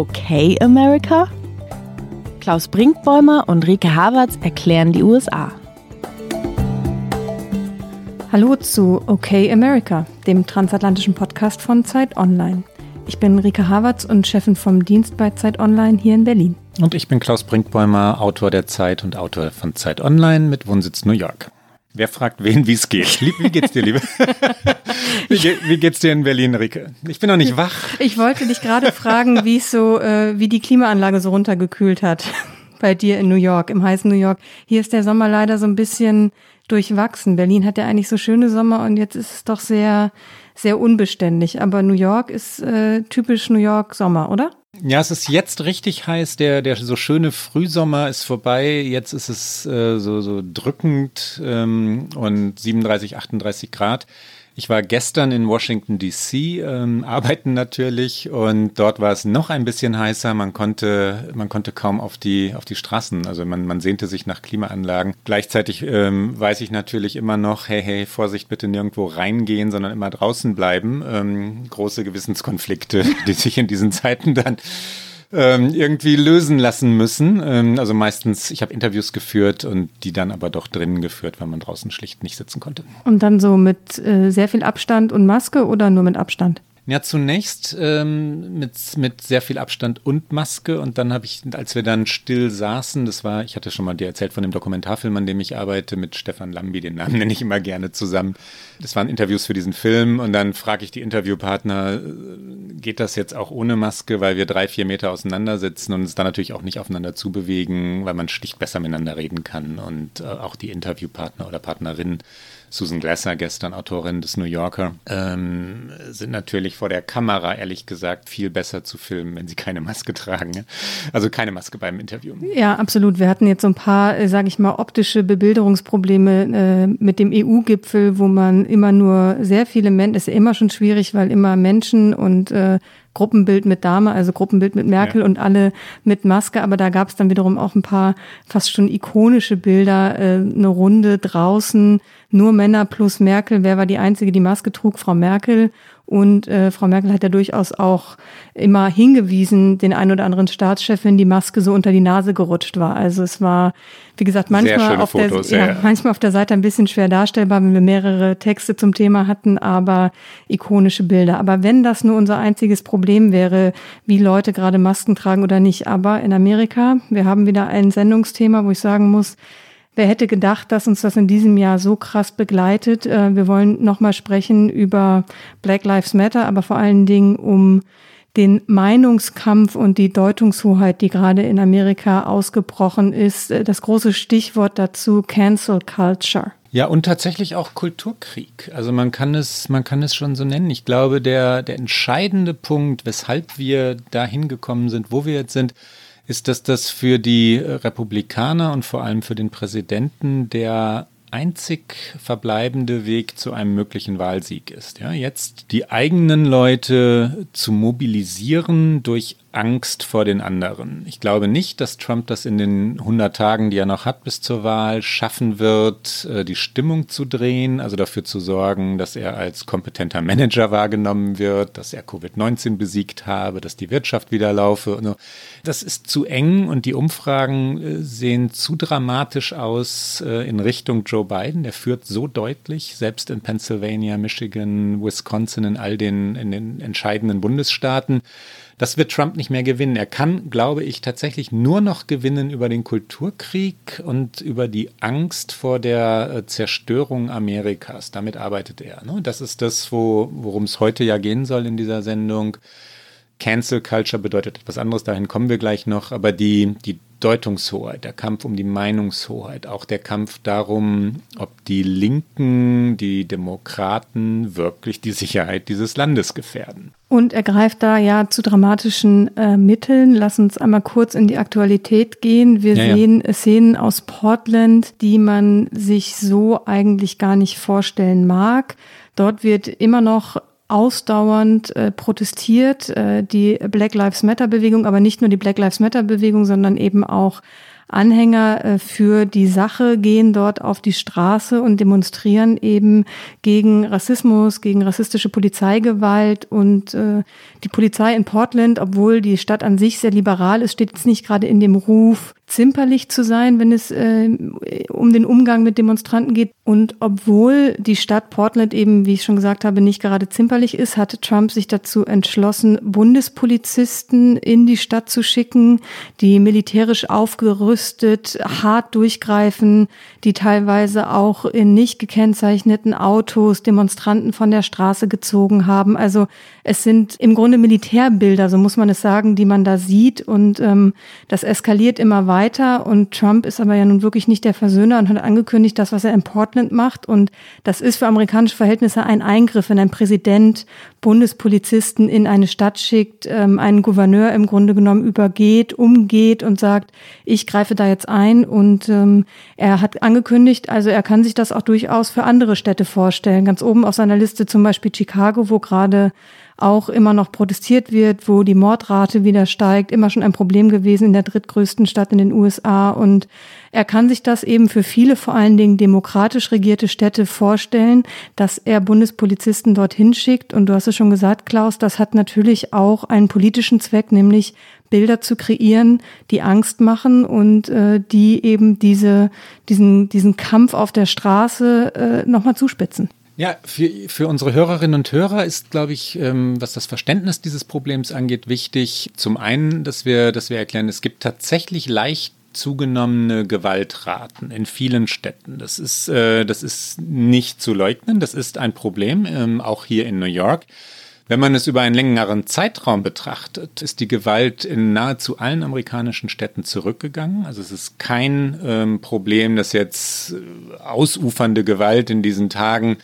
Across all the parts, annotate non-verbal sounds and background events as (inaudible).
Okay America? Klaus Brinkbäumer und Rike Havertz erklären die USA. Hallo zu Okay America, dem transatlantischen Podcast von Zeit Online. Ich bin Rike Havertz und Chefin vom Dienst bei Zeit Online hier in Berlin. Und ich bin Klaus Brinkbäumer, Autor der Zeit und Autor von Zeit Online mit Wohnsitz New York. Wer fragt wen, wie es geht? Wie geht's dir, Liebe? (laughs) wie, ge wie, geht's dir in Berlin, Rike? Ich bin noch nicht wach. Ich wollte dich gerade fragen, wie es so, äh, wie die Klimaanlage so runtergekühlt hat (laughs) bei dir in New York, im heißen New York. Hier ist der Sommer leider so ein bisschen durchwachsen. Berlin hat ja eigentlich so schöne Sommer und jetzt ist es doch sehr, sehr unbeständig. Aber New York ist äh, typisch New York Sommer, oder? Ja, es ist jetzt richtig heiß. Der, der so schöne Frühsommer ist vorbei. Jetzt ist es äh, so, so drückend ähm, und 37, 38 Grad. Ich war gestern in Washington DC, ähm, arbeiten natürlich, und dort war es noch ein bisschen heißer. Man konnte, man konnte kaum auf die, auf die Straßen. Also man, man sehnte sich nach Klimaanlagen. Gleichzeitig ähm, weiß ich natürlich immer noch, hey, hey, Vorsicht, bitte nirgendwo reingehen, sondern immer draußen bleiben. Ähm, große Gewissenskonflikte, (laughs) die sich in diesen Zeiten dann ähm, irgendwie lösen lassen müssen. Ähm, also meistens, ich habe Interviews geführt und die dann aber doch drinnen geführt, weil man draußen schlicht nicht sitzen konnte. Und dann so mit äh, sehr viel Abstand und Maske oder nur mit Abstand? Ja, zunächst ähm, mit, mit sehr viel Abstand und Maske. Und dann habe ich, als wir dann still saßen, das war, ich hatte schon mal dir erzählt von dem Dokumentarfilm, an dem ich arbeite, mit Stefan Lambi, den Namen (laughs) nenne ich immer gerne zusammen. Das waren Interviews für diesen Film. Und dann frage ich die Interviewpartner, äh, geht das jetzt auch ohne Maske, weil wir drei, vier Meter auseinander sitzen und uns dann natürlich auch nicht aufeinander zubewegen, weil man schlicht besser miteinander reden kann. Und äh, auch die Interviewpartner oder Partnerinnen Susan Glasser, gestern Autorin des New Yorker, ähm, sind natürlich vor der Kamera, ehrlich gesagt, viel besser zu filmen, wenn sie keine Maske tragen. Also keine Maske beim Interview. Ja, absolut. Wir hatten jetzt so ein paar, äh, sage ich mal, optische Bebilderungsprobleme äh, mit dem EU-Gipfel, wo man immer nur sehr viele Menschen, ist ja immer schon schwierig, weil immer Menschen und äh, Gruppenbild mit Dame, also Gruppenbild mit Merkel ja. und alle mit Maske. Aber da gab es dann wiederum auch ein paar fast schon ikonische Bilder, äh, eine Runde draußen, nur Männer plus Merkel. Wer war die Einzige, die Maske trug? Frau Merkel. Und äh, Frau Merkel hat ja durchaus auch immer hingewiesen, den ein oder anderen Staatschef, wenn die Maske so unter die Nase gerutscht war. Also es war, wie gesagt, manchmal auf, Fotos, der, ja, ja. manchmal auf der Seite ein bisschen schwer darstellbar, wenn wir mehrere Texte zum Thema hatten, aber ikonische Bilder. Aber wenn das nur unser einziges Problem wäre, wie Leute gerade Masken tragen oder nicht. Aber in Amerika, wir haben wieder ein Sendungsthema, wo ich sagen muss, Wer hätte gedacht, dass uns das in diesem Jahr so krass begleitet? Äh, wir wollen nochmal sprechen über Black Lives Matter, aber vor allen Dingen um den Meinungskampf und die Deutungshoheit, die gerade in Amerika ausgebrochen ist. Äh, das große Stichwort dazu, Cancel Culture. Ja, und tatsächlich auch Kulturkrieg. Also man kann es, man kann es schon so nennen. Ich glaube, der, der entscheidende Punkt, weshalb wir dahin gekommen sind, wo wir jetzt sind, ist, dass das für die Republikaner und vor allem für den Präsidenten der einzig verbleibende Weg zu einem möglichen Wahlsieg ist. Ja, jetzt die eigenen Leute zu mobilisieren durch Angst vor den anderen. Ich glaube nicht, dass Trump das in den 100 Tagen, die er noch hat bis zur Wahl, schaffen wird, äh, die Stimmung zu drehen, also dafür zu sorgen, dass er als kompetenter Manager wahrgenommen wird, dass er Covid-19 besiegt habe, dass die Wirtschaft wieder laufe. Das ist zu eng und die Umfragen äh, sehen zu dramatisch aus äh, in Richtung Joe Biden. Der führt so deutlich, selbst in Pennsylvania, Michigan, Wisconsin, in all den, in den entscheidenden Bundesstaaten. Das wird Trump nicht mehr gewinnen. Er kann, glaube ich, tatsächlich nur noch gewinnen über den Kulturkrieg und über die Angst vor der äh, Zerstörung Amerikas. Damit arbeitet er. Ne? Das ist das, wo, worum es heute ja gehen soll in dieser Sendung. Cancel Culture bedeutet etwas anderes, dahin kommen wir gleich noch, aber die, die Deutungshoheit, der Kampf um die Meinungshoheit, auch der Kampf darum, ob die Linken, die Demokraten wirklich die Sicherheit dieses Landes gefährden. Und er greift da ja zu dramatischen äh, Mitteln. Lass uns einmal kurz in die Aktualität gehen. Wir ja, sehen ja. Szenen aus Portland, die man sich so eigentlich gar nicht vorstellen mag. Dort wird immer noch ausdauernd äh, protestiert, äh, die Black Lives Matter Bewegung, aber nicht nur die Black Lives Matter Bewegung, sondern eben auch Anhänger äh, für die Sache gehen dort auf die Straße und demonstrieren eben gegen Rassismus, gegen rassistische Polizeigewalt und äh, die Polizei in Portland, obwohl die Stadt an sich sehr liberal ist, steht jetzt nicht gerade in dem Ruf, zimperlich zu sein, wenn es äh, um den Umgang mit Demonstranten geht. Und obwohl die Stadt Portland eben, wie ich schon gesagt habe, nicht gerade zimperlich ist, hat Trump sich dazu entschlossen, Bundespolizisten in die Stadt zu schicken, die militärisch aufgerüstet, hart durchgreifen, die teilweise auch in nicht gekennzeichneten Autos Demonstranten von der Straße gezogen haben. Also es sind im Grunde Militärbilder, so muss man es sagen, die man da sieht. Und ähm, das eskaliert immer weiter weiter und Trump ist aber ja nun wirklich nicht der Versöhner und hat angekündigt, das, was er in Portland macht. Und das ist für amerikanische Verhältnisse ein Eingriff, wenn ein Präsident Bundespolizisten in eine Stadt schickt, ähm, einen Gouverneur im Grunde genommen übergeht, umgeht und sagt, ich greife da jetzt ein. Und ähm, er hat angekündigt, also er kann sich das auch durchaus für andere Städte vorstellen. Ganz oben auf seiner Liste zum Beispiel Chicago, wo gerade auch immer noch protestiert wird, wo die Mordrate wieder steigt, immer schon ein Problem gewesen in der drittgrößten Stadt in den USA. Und er kann sich das eben für viele, vor allen Dingen demokratisch regierte Städte vorstellen, dass er Bundespolizisten dorthin schickt. Und du hast es schon gesagt, Klaus, das hat natürlich auch einen politischen Zweck, nämlich Bilder zu kreieren, die Angst machen und äh, die eben diese, diesen, diesen Kampf auf der Straße äh, nochmal zuspitzen. Ja, für, für unsere Hörerinnen und Hörer ist, glaube ich, ähm, was das Verständnis dieses Problems angeht, wichtig. Zum einen, dass wir, dass wir erklären, es gibt tatsächlich leicht zugenommene Gewaltraten in vielen Städten. Das ist, äh, das ist nicht zu leugnen. Das ist ein Problem, ähm, auch hier in New York. Wenn man es über einen längeren Zeitraum betrachtet, ist die Gewalt in nahezu allen amerikanischen Städten zurückgegangen. Also es ist kein ähm, Problem, dass jetzt äh, ausufernde Gewalt in diesen Tagen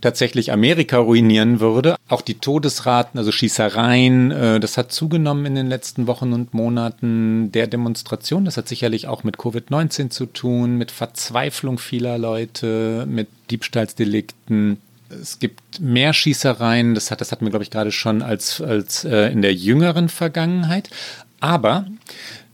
tatsächlich Amerika ruinieren würde. Auch die Todesraten, also Schießereien, äh, das hat zugenommen in den letzten Wochen und Monaten der Demonstration. Das hat sicherlich auch mit Covid-19 zu tun, mit Verzweiflung vieler Leute, mit Diebstahlsdelikten. Es gibt mehr Schießereien, das, hat, das hatten wir, glaube ich, gerade schon als, als äh, in der jüngeren Vergangenheit. Aber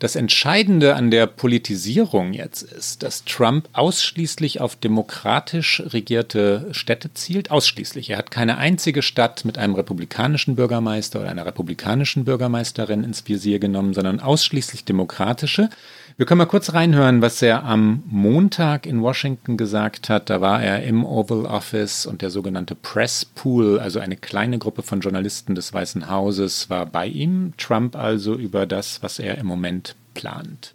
das Entscheidende an der Politisierung jetzt ist, dass Trump ausschließlich auf demokratisch regierte Städte zielt. Ausschließlich. Er hat keine einzige Stadt mit einem republikanischen Bürgermeister oder einer republikanischen Bürgermeisterin ins Visier genommen, sondern ausschließlich demokratische. Wir können mal kurz reinhören, was er am Montag in Washington gesagt hat. Da war er im Oval Office und der sogenannte Press Pool, also eine kleine Gruppe von Journalisten des Weißen Hauses, war bei ihm. Trump also über das, was er im Moment plant.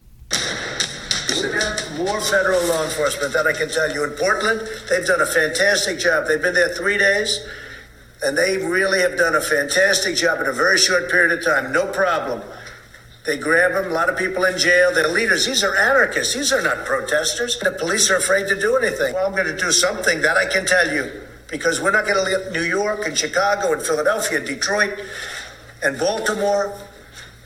More federal law enforcement, that I can tell you. In Portland, they've done a fantastic job. They've been there three days, and they really have done a fantastic job in a very short period of time. No problem. They grab them, a lot of people in jail. They're leaders. These are anarchists. These are not protesters. The police are afraid to do anything. Well, I'm going to do something that I can tell you because we're not going to let New York and Chicago and Philadelphia, Detroit and Baltimore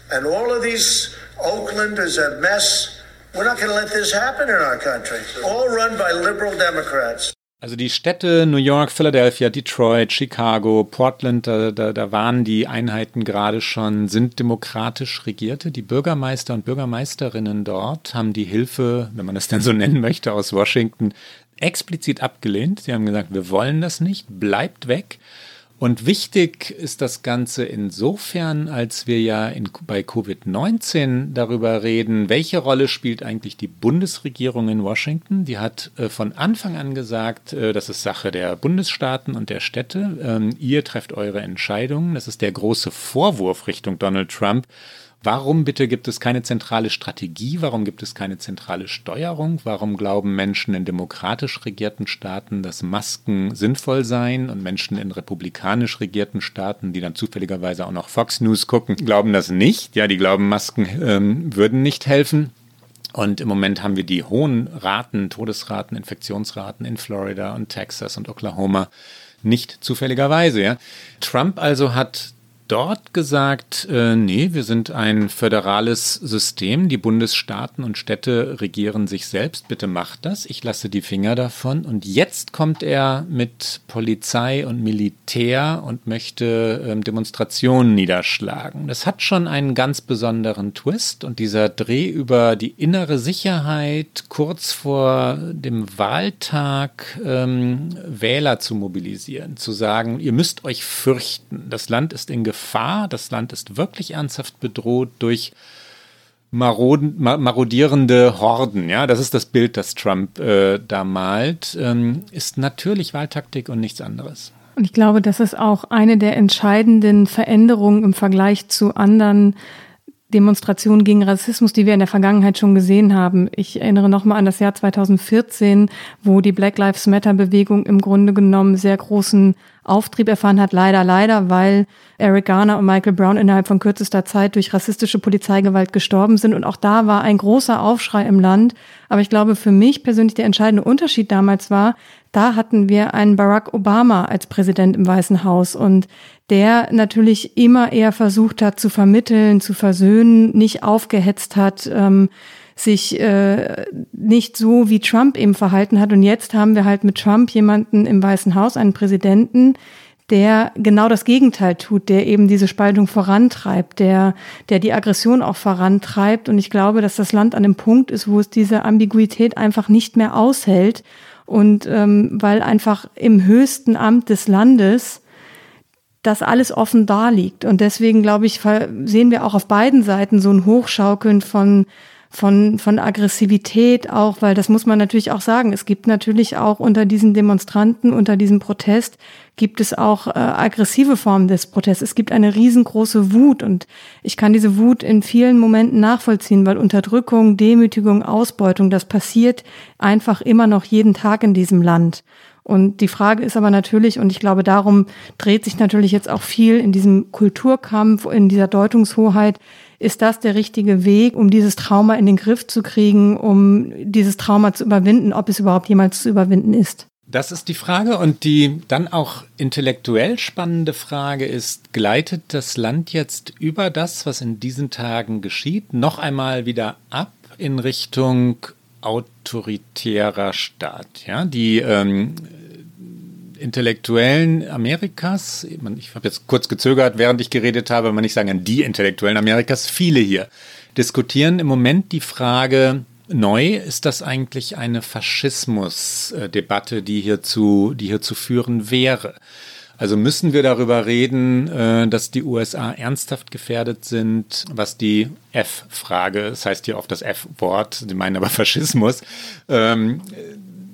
and all of these, Oakland is a mess. We're not going to let this happen in our country. All run by liberal Democrats. Also die Städte New York, Philadelphia, Detroit, Chicago, Portland, da, da, da waren die Einheiten gerade schon, sind demokratisch regierte. Die Bürgermeister und Bürgermeisterinnen dort haben die Hilfe, wenn man es denn so (laughs) nennen möchte, aus Washington explizit abgelehnt. Sie haben gesagt, wir wollen das nicht, bleibt weg. Und wichtig ist das Ganze insofern, als wir ja in, bei Covid-19 darüber reden, welche Rolle spielt eigentlich die Bundesregierung in Washington. Die hat äh, von Anfang an gesagt, äh, das ist Sache der Bundesstaaten und der Städte. Ähm, ihr trefft eure Entscheidungen. Das ist der große Vorwurf Richtung Donald Trump Warum bitte gibt es keine zentrale Strategie? Warum gibt es keine zentrale Steuerung? Warum glauben Menschen in demokratisch regierten Staaten, dass Masken sinnvoll seien und Menschen in republikanisch regierten Staaten, die dann zufälligerweise auch noch Fox News gucken, glauben das nicht? Ja, die glauben, Masken ähm, würden nicht helfen. Und im Moment haben wir die hohen Raten, Todesraten, Infektionsraten in Florida und Texas und Oklahoma nicht zufälligerweise. Ja. Trump also hat dort gesagt, äh, nee, wir sind ein föderales System, die Bundesstaaten und Städte regieren sich selbst, bitte macht das, ich lasse die Finger davon. Und jetzt kommt er mit Polizei und Militär und möchte ähm, Demonstrationen niederschlagen. Das hat schon einen ganz besonderen Twist. Und dieser Dreh über die innere Sicherheit kurz vor dem Wahltag ähm, Wähler zu mobilisieren, zu sagen, ihr müsst euch fürchten, das Land ist in Gefahr Gefahr. Das Land ist wirklich ernsthaft bedroht durch maroden, marodierende Horden. Ja, das ist das Bild, das Trump äh, da malt. Ähm, ist natürlich Wahltaktik und nichts anderes. Und ich glaube, das ist auch eine der entscheidenden Veränderungen im Vergleich zu anderen Demonstrationen gegen Rassismus, die wir in der Vergangenheit schon gesehen haben. Ich erinnere nochmal an das Jahr 2014, wo die Black Lives Matter Bewegung im Grunde genommen sehr großen Auftrieb erfahren hat. Leider, leider, weil Eric Garner und Michael Brown innerhalb von kürzester Zeit durch rassistische Polizeigewalt gestorben sind. Und auch da war ein großer Aufschrei im Land. Aber ich glaube, für mich persönlich der entscheidende Unterschied damals war, da hatten wir einen Barack Obama als Präsident im Weißen Haus und der natürlich immer eher versucht hat zu vermitteln, zu versöhnen, nicht aufgehetzt hat, ähm, sich äh, nicht so wie Trump eben verhalten hat. Und jetzt haben wir halt mit Trump jemanden im Weißen Haus, einen Präsidenten, der genau das Gegenteil tut, der eben diese Spaltung vorantreibt, der, der die Aggression auch vorantreibt. Und ich glaube, dass das Land an dem Punkt ist, wo es diese Ambiguität einfach nicht mehr aushält. Und ähm, weil einfach im höchsten Amt des Landes das alles offen da liegt. Und deswegen, glaube ich, sehen wir auch auf beiden Seiten so ein Hochschaukeln von von, von Aggressivität auch, weil das muss man natürlich auch sagen. Es gibt natürlich auch unter diesen Demonstranten, unter diesem Protest, gibt es auch äh, aggressive Formen des Protests. Es gibt eine riesengroße Wut und ich kann diese Wut in vielen Momenten nachvollziehen, weil Unterdrückung, Demütigung, Ausbeutung, das passiert einfach immer noch jeden Tag in diesem Land. Und die Frage ist aber natürlich, und ich glaube, darum dreht sich natürlich jetzt auch viel in diesem Kulturkampf, in dieser Deutungshoheit, ist das der richtige Weg, um dieses Trauma in den Griff zu kriegen, um dieses Trauma zu überwinden, ob es überhaupt jemals zu überwinden ist? Das ist die Frage und die dann auch intellektuell spannende Frage ist, gleitet das Land jetzt über das, was in diesen Tagen geschieht, noch einmal wieder ab in Richtung autoritärer Staat? Ja, die ähm, Intellektuellen Amerikas, ich habe jetzt kurz gezögert, während ich geredet habe, man nicht sagen an die Intellektuellen Amerikas, viele hier diskutieren im Moment die Frage, neu ist das eigentlich eine Faschismusdebatte, die hier zu, die hier zu führen wäre. Also müssen wir darüber reden, äh, dass die USA ernsthaft gefährdet sind, was die F-Frage, das heißt hier oft das F-Wort, die meinen aber Faschismus, ähm,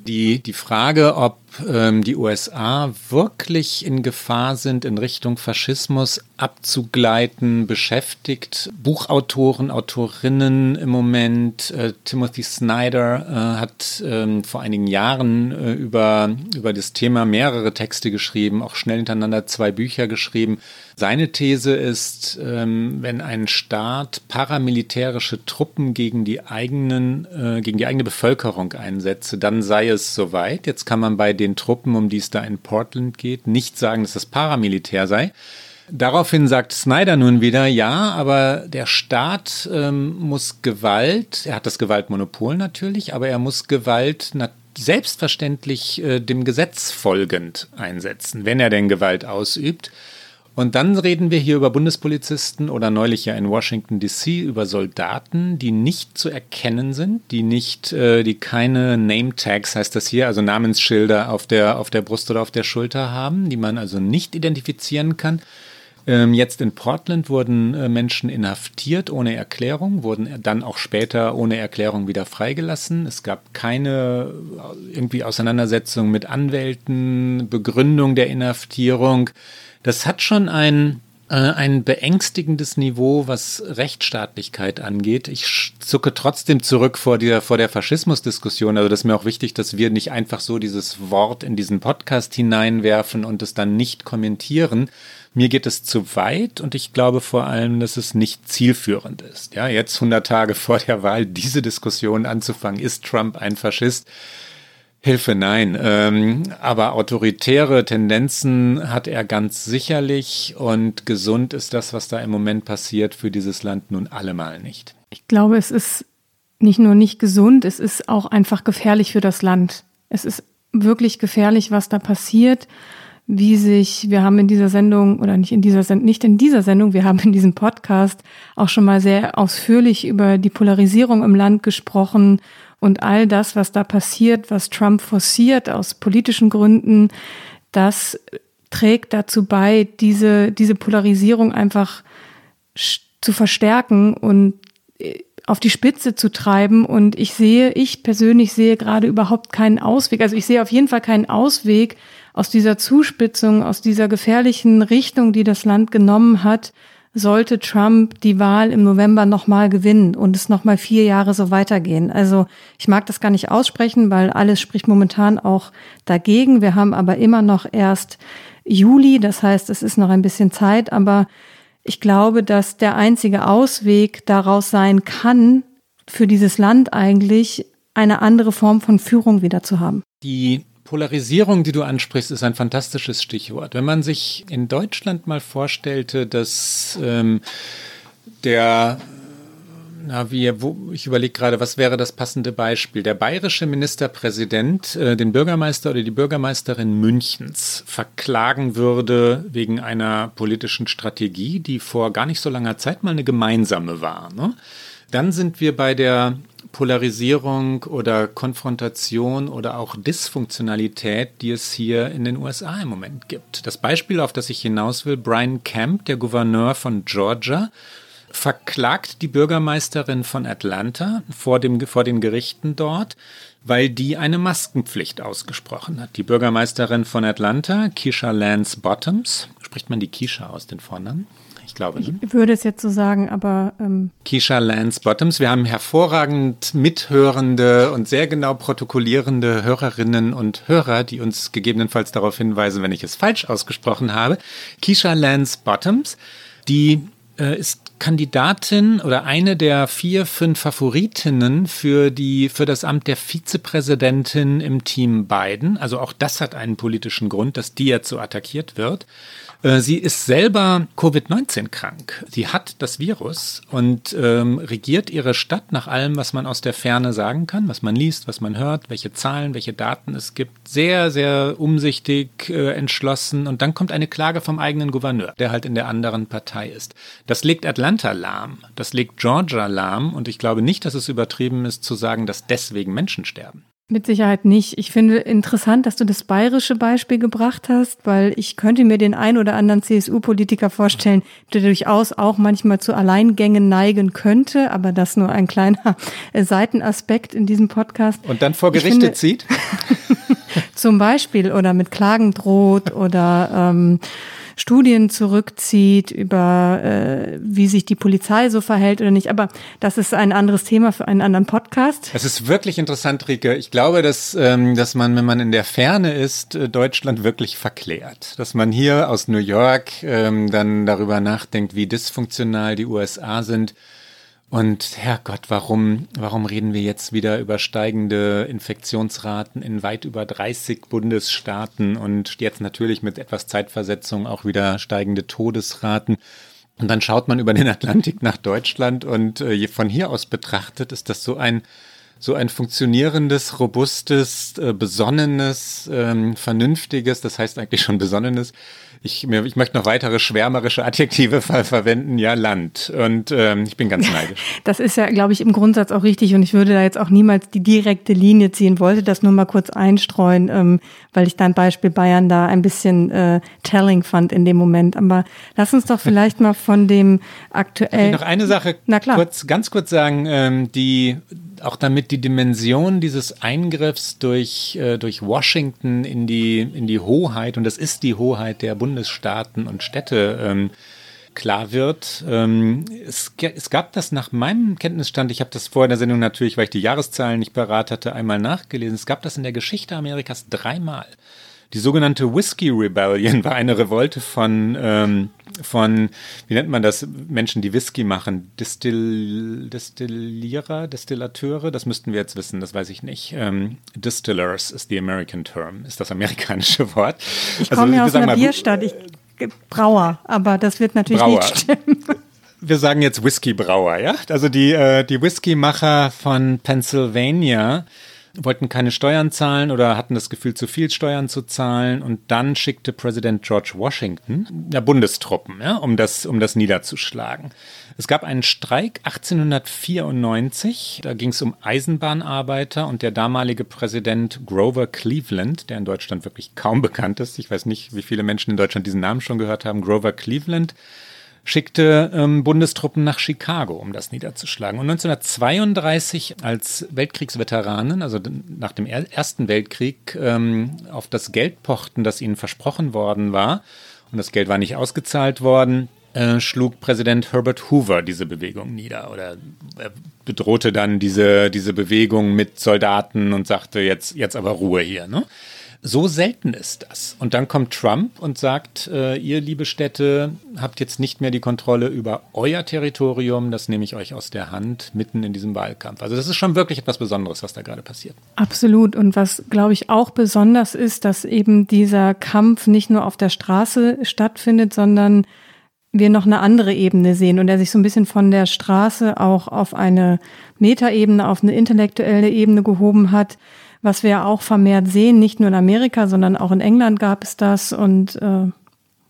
die, die Frage, ob ähm, die USA wirklich in Gefahr sind, in Richtung Faschismus abzugleiten, beschäftigt Buchautoren, Autorinnen im Moment. Äh, Timothy Snyder äh, hat ähm, vor einigen Jahren äh, über, über das Thema mehrere Texte geschrieben, auch schnell hintereinander zwei Bücher geschrieben. Seine These ist, ähm, wenn ein Staat paramilitärische Truppen gegen die eigenen, äh, gegen die eigene Bevölkerung einsetze, dann sei es soweit. Jetzt kann man bei den Truppen, um die es da in Portland geht, nicht sagen, dass das Paramilitär sei. Daraufhin sagt Snyder nun wieder, ja, aber der Staat ähm, muss Gewalt, er hat das Gewaltmonopol natürlich, aber er muss Gewalt selbstverständlich äh, dem Gesetz folgend einsetzen, wenn er denn Gewalt ausübt. Und dann reden wir hier über Bundespolizisten oder neulich ja in Washington DC über Soldaten, die nicht zu erkennen sind, die nicht, äh, die keine Name Tags heißt das hier, also Namensschilder auf der, auf der Brust oder auf der Schulter haben, die man also nicht identifizieren kann. Ähm, jetzt in Portland wurden äh, Menschen inhaftiert ohne Erklärung, wurden dann auch später ohne Erklärung wieder freigelassen. Es gab keine äh, irgendwie Auseinandersetzung mit Anwälten, Begründung der Inhaftierung. Das hat schon ein, äh, ein beängstigendes Niveau, was Rechtsstaatlichkeit angeht. Ich zucke trotzdem zurück vor der, vor der Faschismusdiskussion. Also das ist mir auch wichtig, dass wir nicht einfach so dieses Wort in diesen Podcast hineinwerfen und es dann nicht kommentieren. Mir geht es zu weit und ich glaube vor allem, dass es nicht zielführend ist. Ja, jetzt 100 Tage vor der Wahl diese Diskussion anzufangen, ist Trump ein Faschist? Hilfe, nein. Ähm, aber autoritäre Tendenzen hat er ganz sicherlich und gesund ist das, was da im Moment passiert, für dieses Land nun allemal nicht. Ich glaube, es ist nicht nur nicht gesund, es ist auch einfach gefährlich für das Land. Es ist wirklich gefährlich, was da passiert, wie sich, wir haben in dieser Sendung oder nicht in dieser Sendung, nicht in dieser Sendung, wir haben in diesem Podcast auch schon mal sehr ausführlich über die Polarisierung im Land gesprochen und all das, was da passiert, was Trump forciert aus politischen Gründen, das trägt dazu bei, diese, diese Polarisierung einfach zu verstärken und äh, auf die Spitze zu treiben. Und ich sehe, ich persönlich sehe gerade überhaupt keinen Ausweg. Also ich sehe auf jeden Fall keinen Ausweg aus dieser Zuspitzung, aus dieser gefährlichen Richtung, die das Land genommen hat, sollte Trump die Wahl im November nochmal gewinnen und es nochmal vier Jahre so weitergehen. Also ich mag das gar nicht aussprechen, weil alles spricht momentan auch dagegen. Wir haben aber immer noch erst Juli, das heißt, es ist noch ein bisschen Zeit, aber ich glaube, dass der einzige Ausweg daraus sein kann, für dieses Land eigentlich eine andere Form von Führung wieder zu haben. Die Polarisierung, die du ansprichst, ist ein fantastisches Stichwort. Wenn man sich in Deutschland mal vorstellte, dass ähm, der na, wie, wo, ich überlege gerade, was wäre das passende Beispiel? Der bayerische Ministerpräsident äh, den Bürgermeister oder die Bürgermeisterin Münchens verklagen würde wegen einer politischen Strategie, die vor gar nicht so langer Zeit mal eine gemeinsame war. Ne? Dann sind wir bei der Polarisierung oder Konfrontation oder auch Dysfunktionalität, die es hier in den USA im Moment gibt. Das Beispiel, auf das ich hinaus will, Brian Kemp, der Gouverneur von Georgia, verklagt die Bürgermeisterin von Atlanta vor, dem, vor den Gerichten dort, weil die eine Maskenpflicht ausgesprochen hat. Die Bürgermeisterin von Atlanta, Keisha Lance Bottoms, spricht man die Keisha aus den Vornamen? Ich glaube. Ne? Ich würde es jetzt so sagen, aber. Ähm Keisha Lance Bottoms. Wir haben hervorragend mithörende und sehr genau protokollierende Hörerinnen und Hörer, die uns gegebenenfalls darauf hinweisen, wenn ich es falsch ausgesprochen habe. Keisha Lance Bottoms, die äh, ist Kandidatin oder eine der vier, fünf Favoritinnen für die, für das Amt der Vizepräsidentin im Team Biden. Also auch das hat einen politischen Grund, dass die jetzt so attackiert wird. Äh, sie ist selber Covid-19 krank. Sie hat das Virus und ähm, regiert ihre Stadt nach allem, was man aus der Ferne sagen kann, was man liest, was man hört, welche Zahlen, welche Daten es gibt. Sehr, sehr umsichtig, äh, entschlossen. Und dann kommt eine Klage vom eigenen Gouverneur, der halt in der anderen Partei ist. Das legt Atlanta lahm. Das legt Georgia lahm. Und ich glaube nicht, dass es übertrieben ist zu sagen, dass deswegen Menschen sterben. Mit Sicherheit nicht. Ich finde interessant, dass du das bayerische Beispiel gebracht hast, weil ich könnte mir den ein oder anderen CSU-Politiker vorstellen, der durchaus auch manchmal zu Alleingängen neigen könnte, aber das nur ein kleiner Seitenaspekt in diesem Podcast. Und dann vor Gerichte finde, zieht? (laughs) zum Beispiel oder mit Klagen droht oder ähm, Studien zurückzieht über, äh, wie sich die Polizei so verhält oder nicht. Aber das ist ein anderes Thema für einen anderen Podcast. Es ist wirklich interessant, Rike. Ich glaube, dass, ähm, dass man, wenn man in der Ferne ist, äh, Deutschland wirklich verklärt. Dass man hier aus New York ähm, dann darüber nachdenkt, wie dysfunktional die USA sind und Herrgott, warum, warum reden wir jetzt wieder über steigende Infektionsraten in weit über 30 Bundesstaaten und jetzt natürlich mit etwas Zeitversetzung auch wieder steigende Todesraten? Und dann schaut man über den Atlantik nach Deutschland und äh, von hier aus betrachtet ist das so ein so ein funktionierendes, robustes, äh, besonnenes, ähm, vernünftiges, das heißt eigentlich schon besonnenes ich, mir, ich möchte noch weitere schwärmerische Adjektive (laughs) ver verwenden, ja, Land. Und ähm, ich bin ganz (laughs) neidisch. Das ist ja, glaube ich, im Grundsatz auch richtig und ich würde da jetzt auch niemals die direkte Linie ziehen, wollte das nur mal kurz einstreuen, ähm, weil ich dein Beispiel Bayern da ein bisschen äh, telling fand in dem Moment. Aber lass uns doch (laughs) vielleicht mal von dem aktuell. Noch eine Sache Na klar. Kurz, ganz kurz sagen, ähm, die auch damit die Dimension dieses Eingriffs durch, äh, durch Washington in die, in die Hoheit, und das ist die Hoheit der Bundesstaaten und Städte, ähm, klar wird. Ähm, es, es, gab das nach meinem Kenntnisstand, ich habe das vor in der Sendung natürlich, weil ich die Jahreszahlen nicht parat hatte, einmal nachgelesen. Es gab das in der Geschichte Amerikas dreimal Die sogenannte Whiskey Rebellion war eine Revolte von, ähm, von, wie nennt man das, Menschen, die Whisky machen, Distill, Distillierer, Distillateure, das müssten wir jetzt wissen, das weiß ich nicht. Ähm, Distillers ist the American term, ist das amerikanische Wort. Ich komme also, ja aus einer Bierstadt, ich, Brauer, aber das wird natürlich Brauer. nicht stimmen. (laughs) Wir sagen jetzt Whisky-Brauer, ja? Also die, äh, die Whisky-Macher von Pennsylvania wollten keine Steuern zahlen oder hatten das Gefühl, zu viel Steuern zu zahlen. Und dann schickte Präsident George Washington ja, Bundestruppen, ja, um, das, um das niederzuschlagen. Es gab einen Streik 1894, da ging es um Eisenbahnarbeiter und der damalige Präsident Grover Cleveland, der in Deutschland wirklich kaum bekannt ist, ich weiß nicht, wie viele Menschen in Deutschland diesen Namen schon gehört haben, Grover Cleveland, schickte ähm, Bundestruppen nach Chicago, um das niederzuschlagen. Und 1932 als Weltkriegsveteranen, also nach dem Ersten Weltkrieg, ähm, auf das Geld pochten, das ihnen versprochen worden war, und das Geld war nicht ausgezahlt worden, äh, schlug Präsident Herbert Hoover diese Bewegung nieder oder er bedrohte dann diese, diese Bewegung mit Soldaten und sagte, jetzt, jetzt aber Ruhe hier. Ne? So selten ist das. Und dann kommt Trump und sagt, äh, ihr liebe Städte habt jetzt nicht mehr die Kontrolle über euer Territorium, das nehme ich euch aus der Hand mitten in diesem Wahlkampf. Also das ist schon wirklich etwas Besonderes, was da gerade passiert. Absolut. Und was, glaube ich, auch besonders ist, dass eben dieser Kampf nicht nur auf der Straße stattfindet, sondern wir noch eine andere Ebene sehen und er sich so ein bisschen von der Straße auch auf eine Metaebene, auf eine intellektuelle Ebene gehoben hat was wir auch vermehrt sehen, nicht nur in Amerika, sondern auch in England gab es das und äh,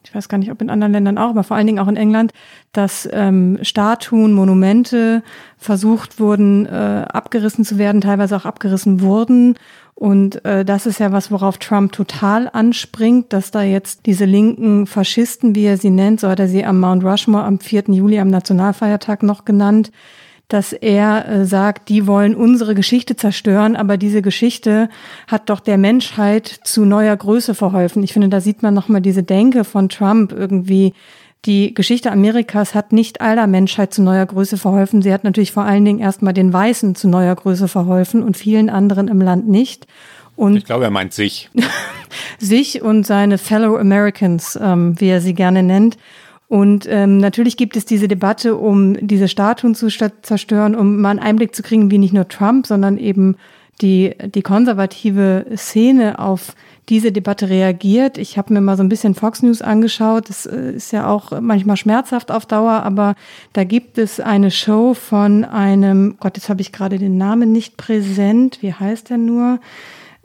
ich weiß gar nicht, ob in anderen Ländern auch, aber vor allen Dingen auch in England, dass ähm, Statuen, Monumente versucht wurden, äh, abgerissen zu werden, teilweise auch abgerissen wurden. Und äh, das ist ja was, worauf Trump total anspringt, dass da jetzt diese linken Faschisten, wie er sie nennt, so hat er sie am Mount Rushmore am 4. Juli am Nationalfeiertag noch genannt, dass er äh, sagt, die wollen unsere Geschichte zerstören, aber diese Geschichte hat doch der Menschheit zu neuer Größe verholfen. Ich finde, da sieht man nochmal diese Denke von Trump irgendwie. Die Geschichte Amerikas hat nicht aller Menschheit zu neuer Größe verholfen. Sie hat natürlich vor allen Dingen erstmal den Weißen zu neuer Größe verholfen und vielen anderen im Land nicht. Und ich glaube, er meint sich. (laughs) sich und seine Fellow Americans, ähm, wie er sie gerne nennt. Und ähm, natürlich gibt es diese Debatte, um diese Statuen zu zerstören, um mal einen Einblick zu kriegen, wie nicht nur Trump, sondern eben die, die konservative Szene auf diese Debatte reagiert. Ich habe mir mal so ein bisschen Fox News angeschaut. Das äh, ist ja auch manchmal schmerzhaft auf Dauer, aber da gibt es eine Show von einem, Gott, jetzt habe ich gerade den Namen nicht präsent. Wie heißt er nur?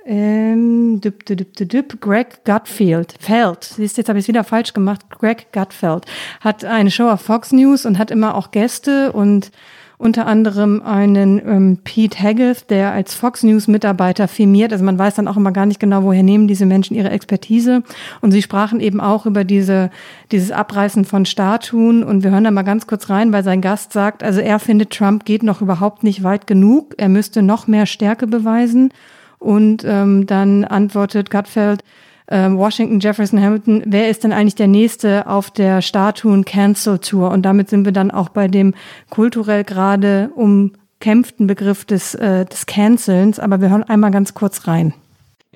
Ähm, düp, düp, düp, düp, Greg Gutfield, Feld, siehst jetzt habe ich es wieder falsch gemacht, Greg Gutfeld hat eine Show auf Fox News und hat immer auch Gäste und unter anderem einen ähm, Pete Haggith, der als Fox News Mitarbeiter firmiert. Also man weiß dann auch immer gar nicht genau, woher nehmen diese Menschen ihre Expertise. Und sie sprachen eben auch über diese, dieses Abreißen von Statuen. Und wir hören da mal ganz kurz rein, weil sein Gast sagt, also er findet, Trump geht noch überhaupt nicht weit genug. Er müsste noch mehr Stärke beweisen. Und ähm, dann antwortet Gutfeld, ähm, Washington, Jefferson, Hamilton, wer ist denn eigentlich der Nächste auf der Statuen Cancel Tour? Und damit sind wir dann auch bei dem kulturell gerade umkämpften Begriff des, äh, des Cancelns. Aber wir hören einmal ganz kurz rein.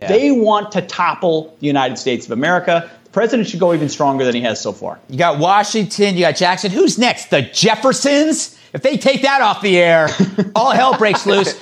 They want to topple the United States of America. The president should go even stronger than he has so far. You got Washington, you got Jackson. Who's next? The Jeffersons? If they take that off the air, (laughs) all hell breaks loose.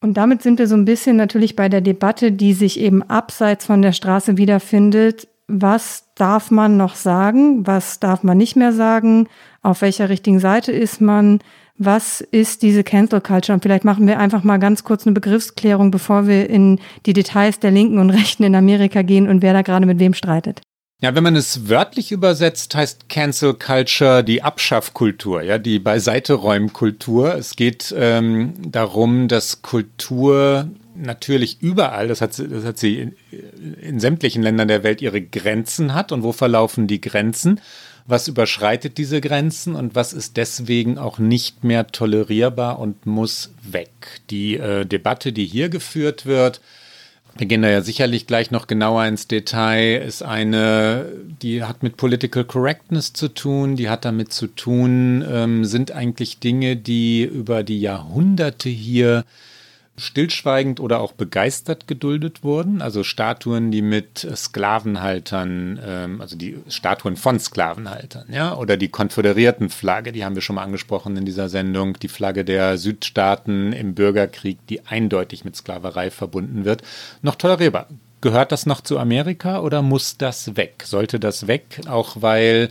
Und damit sind wir so ein bisschen natürlich bei der Debatte, die sich eben abseits von der Straße wiederfindet. Was darf man noch sagen? Was darf man nicht mehr sagen? Auf welcher richtigen Seite ist man? Was ist diese Cancel Culture? Und vielleicht machen wir einfach mal ganz kurz eine Begriffsklärung, bevor wir in die Details der Linken und Rechten in Amerika gehen und wer da gerade mit wem streitet. Ja, wenn man es wörtlich übersetzt, heißt Cancel Culture die Abschaffkultur, ja, die Beiseiteräumkultur. Es geht ähm, darum, dass Kultur natürlich überall, das hat, das hat sie in, in sämtlichen Ländern der Welt ihre Grenzen hat. Und wo verlaufen die Grenzen? Was überschreitet diese Grenzen und was ist deswegen auch nicht mehr tolerierbar und muss weg? Die äh, Debatte, die hier geführt wird, wir gehen da ja sicherlich gleich noch genauer ins Detail, ist eine, die hat mit Political Correctness zu tun, die hat damit zu tun, ähm, sind eigentlich Dinge, die über die Jahrhunderte hier stillschweigend oder auch begeistert geduldet wurden. Also Statuen, die mit Sklavenhaltern, ähm, also die Statuen von Sklavenhaltern, ja, oder die konföderierten Flagge, die haben wir schon mal angesprochen in dieser Sendung, die Flagge der Südstaaten im Bürgerkrieg, die eindeutig mit Sklaverei verbunden wird, noch tolerierbar. Gehört das noch zu Amerika oder muss das weg? Sollte das weg, auch weil,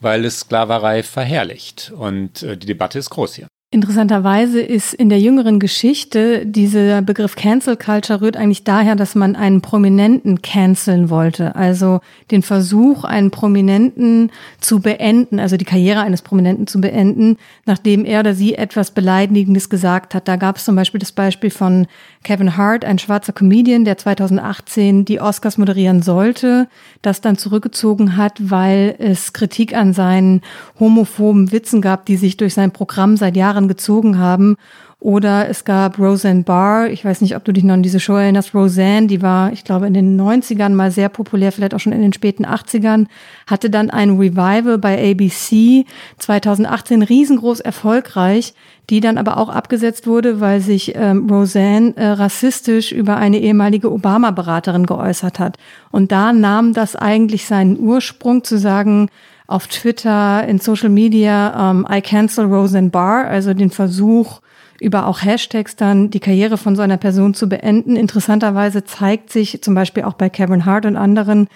weil es Sklaverei verherrlicht? Und äh, die Debatte ist groß hier. Interessanterweise ist in der jüngeren Geschichte dieser Begriff Cancel Culture rührt eigentlich daher, dass man einen Prominenten canceln wollte. Also den Versuch, einen Prominenten zu beenden, also die Karriere eines Prominenten zu beenden, nachdem er oder sie etwas Beleidigendes gesagt hat. Da gab es zum Beispiel das Beispiel von Kevin Hart, ein schwarzer Comedian, der 2018 die Oscars moderieren sollte, das dann zurückgezogen hat, weil es Kritik an seinen homophoben Witzen gab, die sich durch sein Programm seit Jahren Jahren gezogen haben. Oder es gab Roseanne Barr, ich weiß nicht, ob du dich noch an diese Show erinnerst, Roseanne, die war, ich glaube, in den 90ern mal sehr populär, vielleicht auch schon in den späten 80ern, hatte dann ein Revival bei ABC 2018 riesengroß erfolgreich, die dann aber auch abgesetzt wurde, weil sich ähm, Roseanne äh, rassistisch über eine ehemalige Obama-Beraterin geäußert hat. Und da nahm das eigentlich seinen Ursprung zu sagen, auf Twitter, in Social Media, um, I cancel Roseanne Barr, also den Versuch, über auch Hashtags dann die Karriere von so einer Person zu beenden. Interessanterweise zeigt sich zum Beispiel auch bei Kevin Hart und anderen,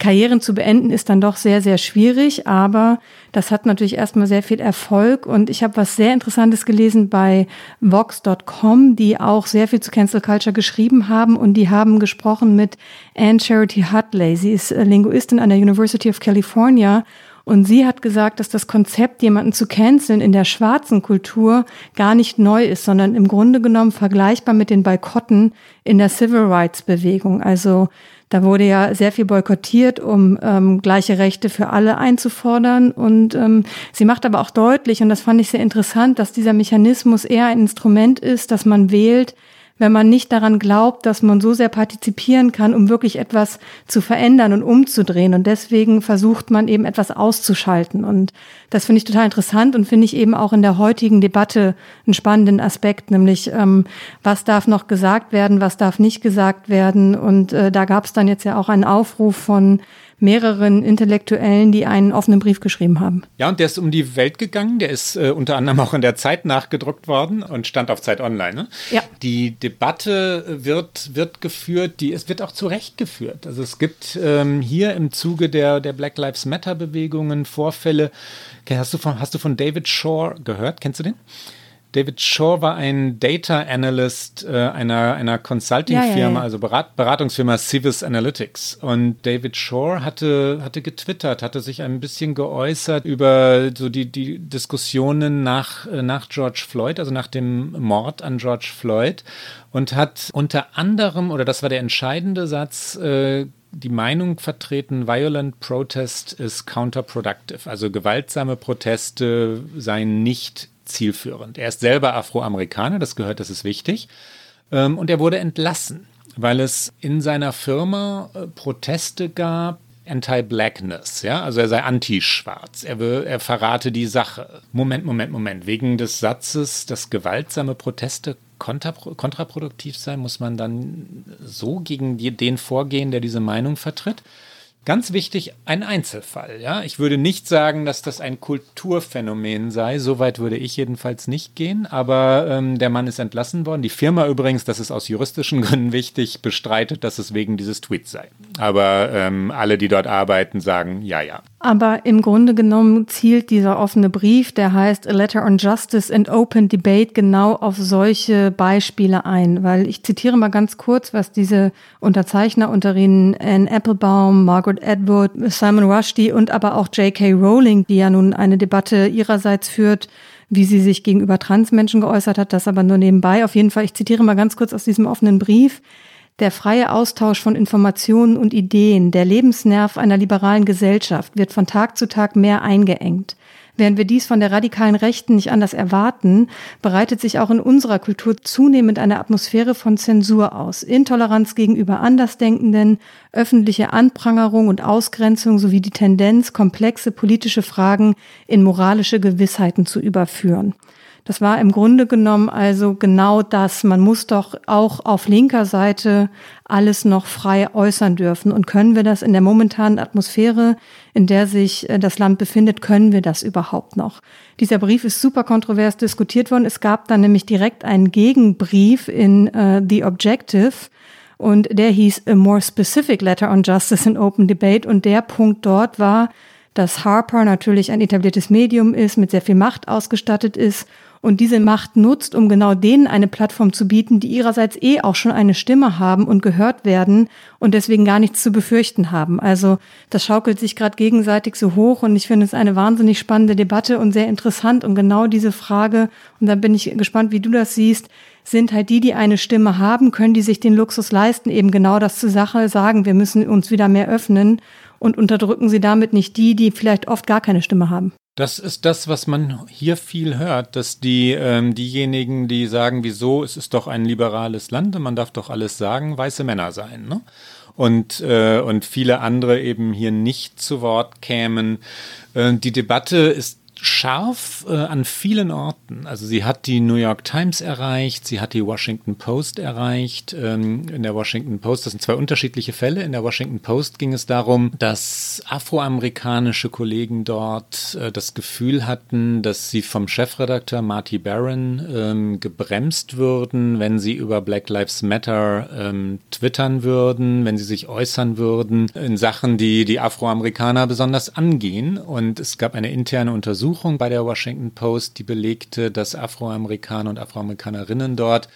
Karrieren zu beenden ist dann doch sehr, sehr schwierig, aber das hat natürlich erstmal sehr viel Erfolg und ich habe was sehr Interessantes gelesen bei Vox.com, die auch sehr viel zu Cancel Culture geschrieben haben und die haben gesprochen mit Anne Charity Hutley. Sie ist Linguistin an der University of California und sie hat gesagt, dass das Konzept, jemanden zu canceln in der schwarzen Kultur gar nicht neu ist, sondern im Grunde genommen vergleichbar mit den Boykotten in der Civil Rights Bewegung. Also da wurde ja sehr viel boykottiert, um ähm, gleiche Rechte für alle einzufordern. Und ähm, sie macht aber auch deutlich, und das fand ich sehr interessant, dass dieser Mechanismus eher ein Instrument ist, dass man wählt, wenn man nicht daran glaubt, dass man so sehr partizipieren kann, um wirklich etwas zu verändern und umzudrehen. Und deswegen versucht man eben etwas auszuschalten. Und das finde ich total interessant und finde ich eben auch in der heutigen Debatte einen spannenden Aspekt, nämlich ähm, was darf noch gesagt werden, was darf nicht gesagt werden. Und äh, da gab es dann jetzt ja auch einen Aufruf von mehreren Intellektuellen, die einen offenen Brief geschrieben haben. Ja, und der ist um die Welt gegangen. Der ist äh, unter anderem auch in der Zeit nachgedruckt worden und stand auf Zeit Online. Ne? Ja. Die Debatte wird, wird geführt, die, es wird auch zu Recht geführt. Also es gibt ähm, hier im Zuge der, der Black Lives Matter Bewegungen Vorfälle. Hast du von, hast du von David Shore gehört? Kennst du den? David Shore war ein Data Analyst äh, einer, einer Consulting-Firma, ja, ja, ja. also Berat, Beratungsfirma Civis Analytics. Und David Shore hatte, hatte getwittert, hatte sich ein bisschen geäußert über so die, die Diskussionen nach, äh, nach George Floyd, also nach dem Mord an George Floyd und hat unter anderem, oder das war der entscheidende Satz, äh, die Meinung vertreten, violent protest is counterproductive. Also gewaltsame Proteste seien nicht zielführend. Er ist selber Afroamerikaner, das gehört, das ist wichtig. Ähm, und er wurde entlassen, weil es in seiner Firma äh, Proteste gab, Anti-Blackness, ja, also er sei anti-schwarz, er, er verrate die Sache. Moment, Moment, Moment, wegen des Satzes, dass gewaltsame Proteste kontraproduktiv sein, muss man dann so gegen den vorgehen, der diese Meinung vertritt? Ganz wichtig, ein Einzelfall. Ja, ich würde nicht sagen, dass das ein Kulturphänomen sei. Soweit würde ich jedenfalls nicht gehen. Aber ähm, der Mann ist entlassen worden. Die Firma übrigens, das ist aus juristischen (laughs) Gründen wichtig, bestreitet, dass es wegen dieses Tweets sei. Aber ähm, alle, die dort arbeiten, sagen, ja, ja. Aber im Grunde genommen zielt dieser offene Brief, der heißt A Letter on Justice and Open Debate, genau auf solche Beispiele ein. Weil ich zitiere mal ganz kurz, was diese Unterzeichner unter ihnen Anne Applebaum, Margaret Atwood, Simon Rushdie und aber auch J.K. Rowling, die ja nun eine Debatte ihrerseits führt, wie sie sich gegenüber Transmenschen geäußert hat, das aber nur nebenbei. Auf jeden Fall, ich zitiere mal ganz kurz aus diesem offenen Brief. Der freie Austausch von Informationen und Ideen, der Lebensnerv einer liberalen Gesellschaft, wird von Tag zu Tag mehr eingeengt. Während wir dies von der radikalen Rechten nicht anders erwarten, bereitet sich auch in unserer Kultur zunehmend eine Atmosphäre von Zensur aus. Intoleranz gegenüber Andersdenkenden, öffentliche Anprangerung und Ausgrenzung sowie die Tendenz, komplexe politische Fragen in moralische Gewissheiten zu überführen. Das war im Grunde genommen also genau das. Man muss doch auch auf linker Seite alles noch frei äußern dürfen. Und können wir das in der momentanen Atmosphäre, in der sich äh, das Land befindet, können wir das überhaupt noch? Dieser Brief ist super kontrovers diskutiert worden. Es gab dann nämlich direkt einen Gegenbrief in uh, The Objective, und der hieß A More Specific Letter on Justice and Open Debate. Und der Punkt dort war, dass Harper natürlich ein etabliertes Medium ist, mit sehr viel Macht ausgestattet ist und diese Macht nutzt, um genau denen eine Plattform zu bieten, die ihrerseits eh auch schon eine Stimme haben und gehört werden und deswegen gar nichts zu befürchten haben. Also das schaukelt sich gerade gegenseitig so hoch und ich finde es eine wahnsinnig spannende Debatte und sehr interessant und genau diese Frage, und da bin ich gespannt, wie du das siehst, sind halt die, die eine Stimme haben, können die sich den Luxus leisten, eben genau das zur Sache sagen, wir müssen uns wieder mehr öffnen und unterdrücken sie damit nicht die, die vielleicht oft gar keine Stimme haben. Das ist das, was man hier viel hört, dass die ähm, diejenigen, die sagen, wieso, es ist doch ein liberales Land und man darf doch alles sagen, weiße Männer sein. Ne? Und, äh, und viele andere eben hier nicht zu Wort kämen. Äh, die Debatte ist scharf äh, an vielen Orten. Also sie hat die New York Times erreicht, sie hat die Washington Post erreicht. Ähm, in der Washington Post, das sind zwei unterschiedliche Fälle. In der Washington Post ging es darum, dass afroamerikanische Kollegen dort äh, das Gefühl hatten, dass sie vom Chefredakteur Marty Barron ähm, gebremst würden, wenn sie über Black Lives Matter ähm, twittern würden, wenn sie sich äußern würden in Sachen, die die Afroamerikaner besonders angehen. Und es gab eine interne Untersuchung Untersuchung bei der Washington Post, die belegte, dass Afroamerikaner und Afroamerikanerinnen dort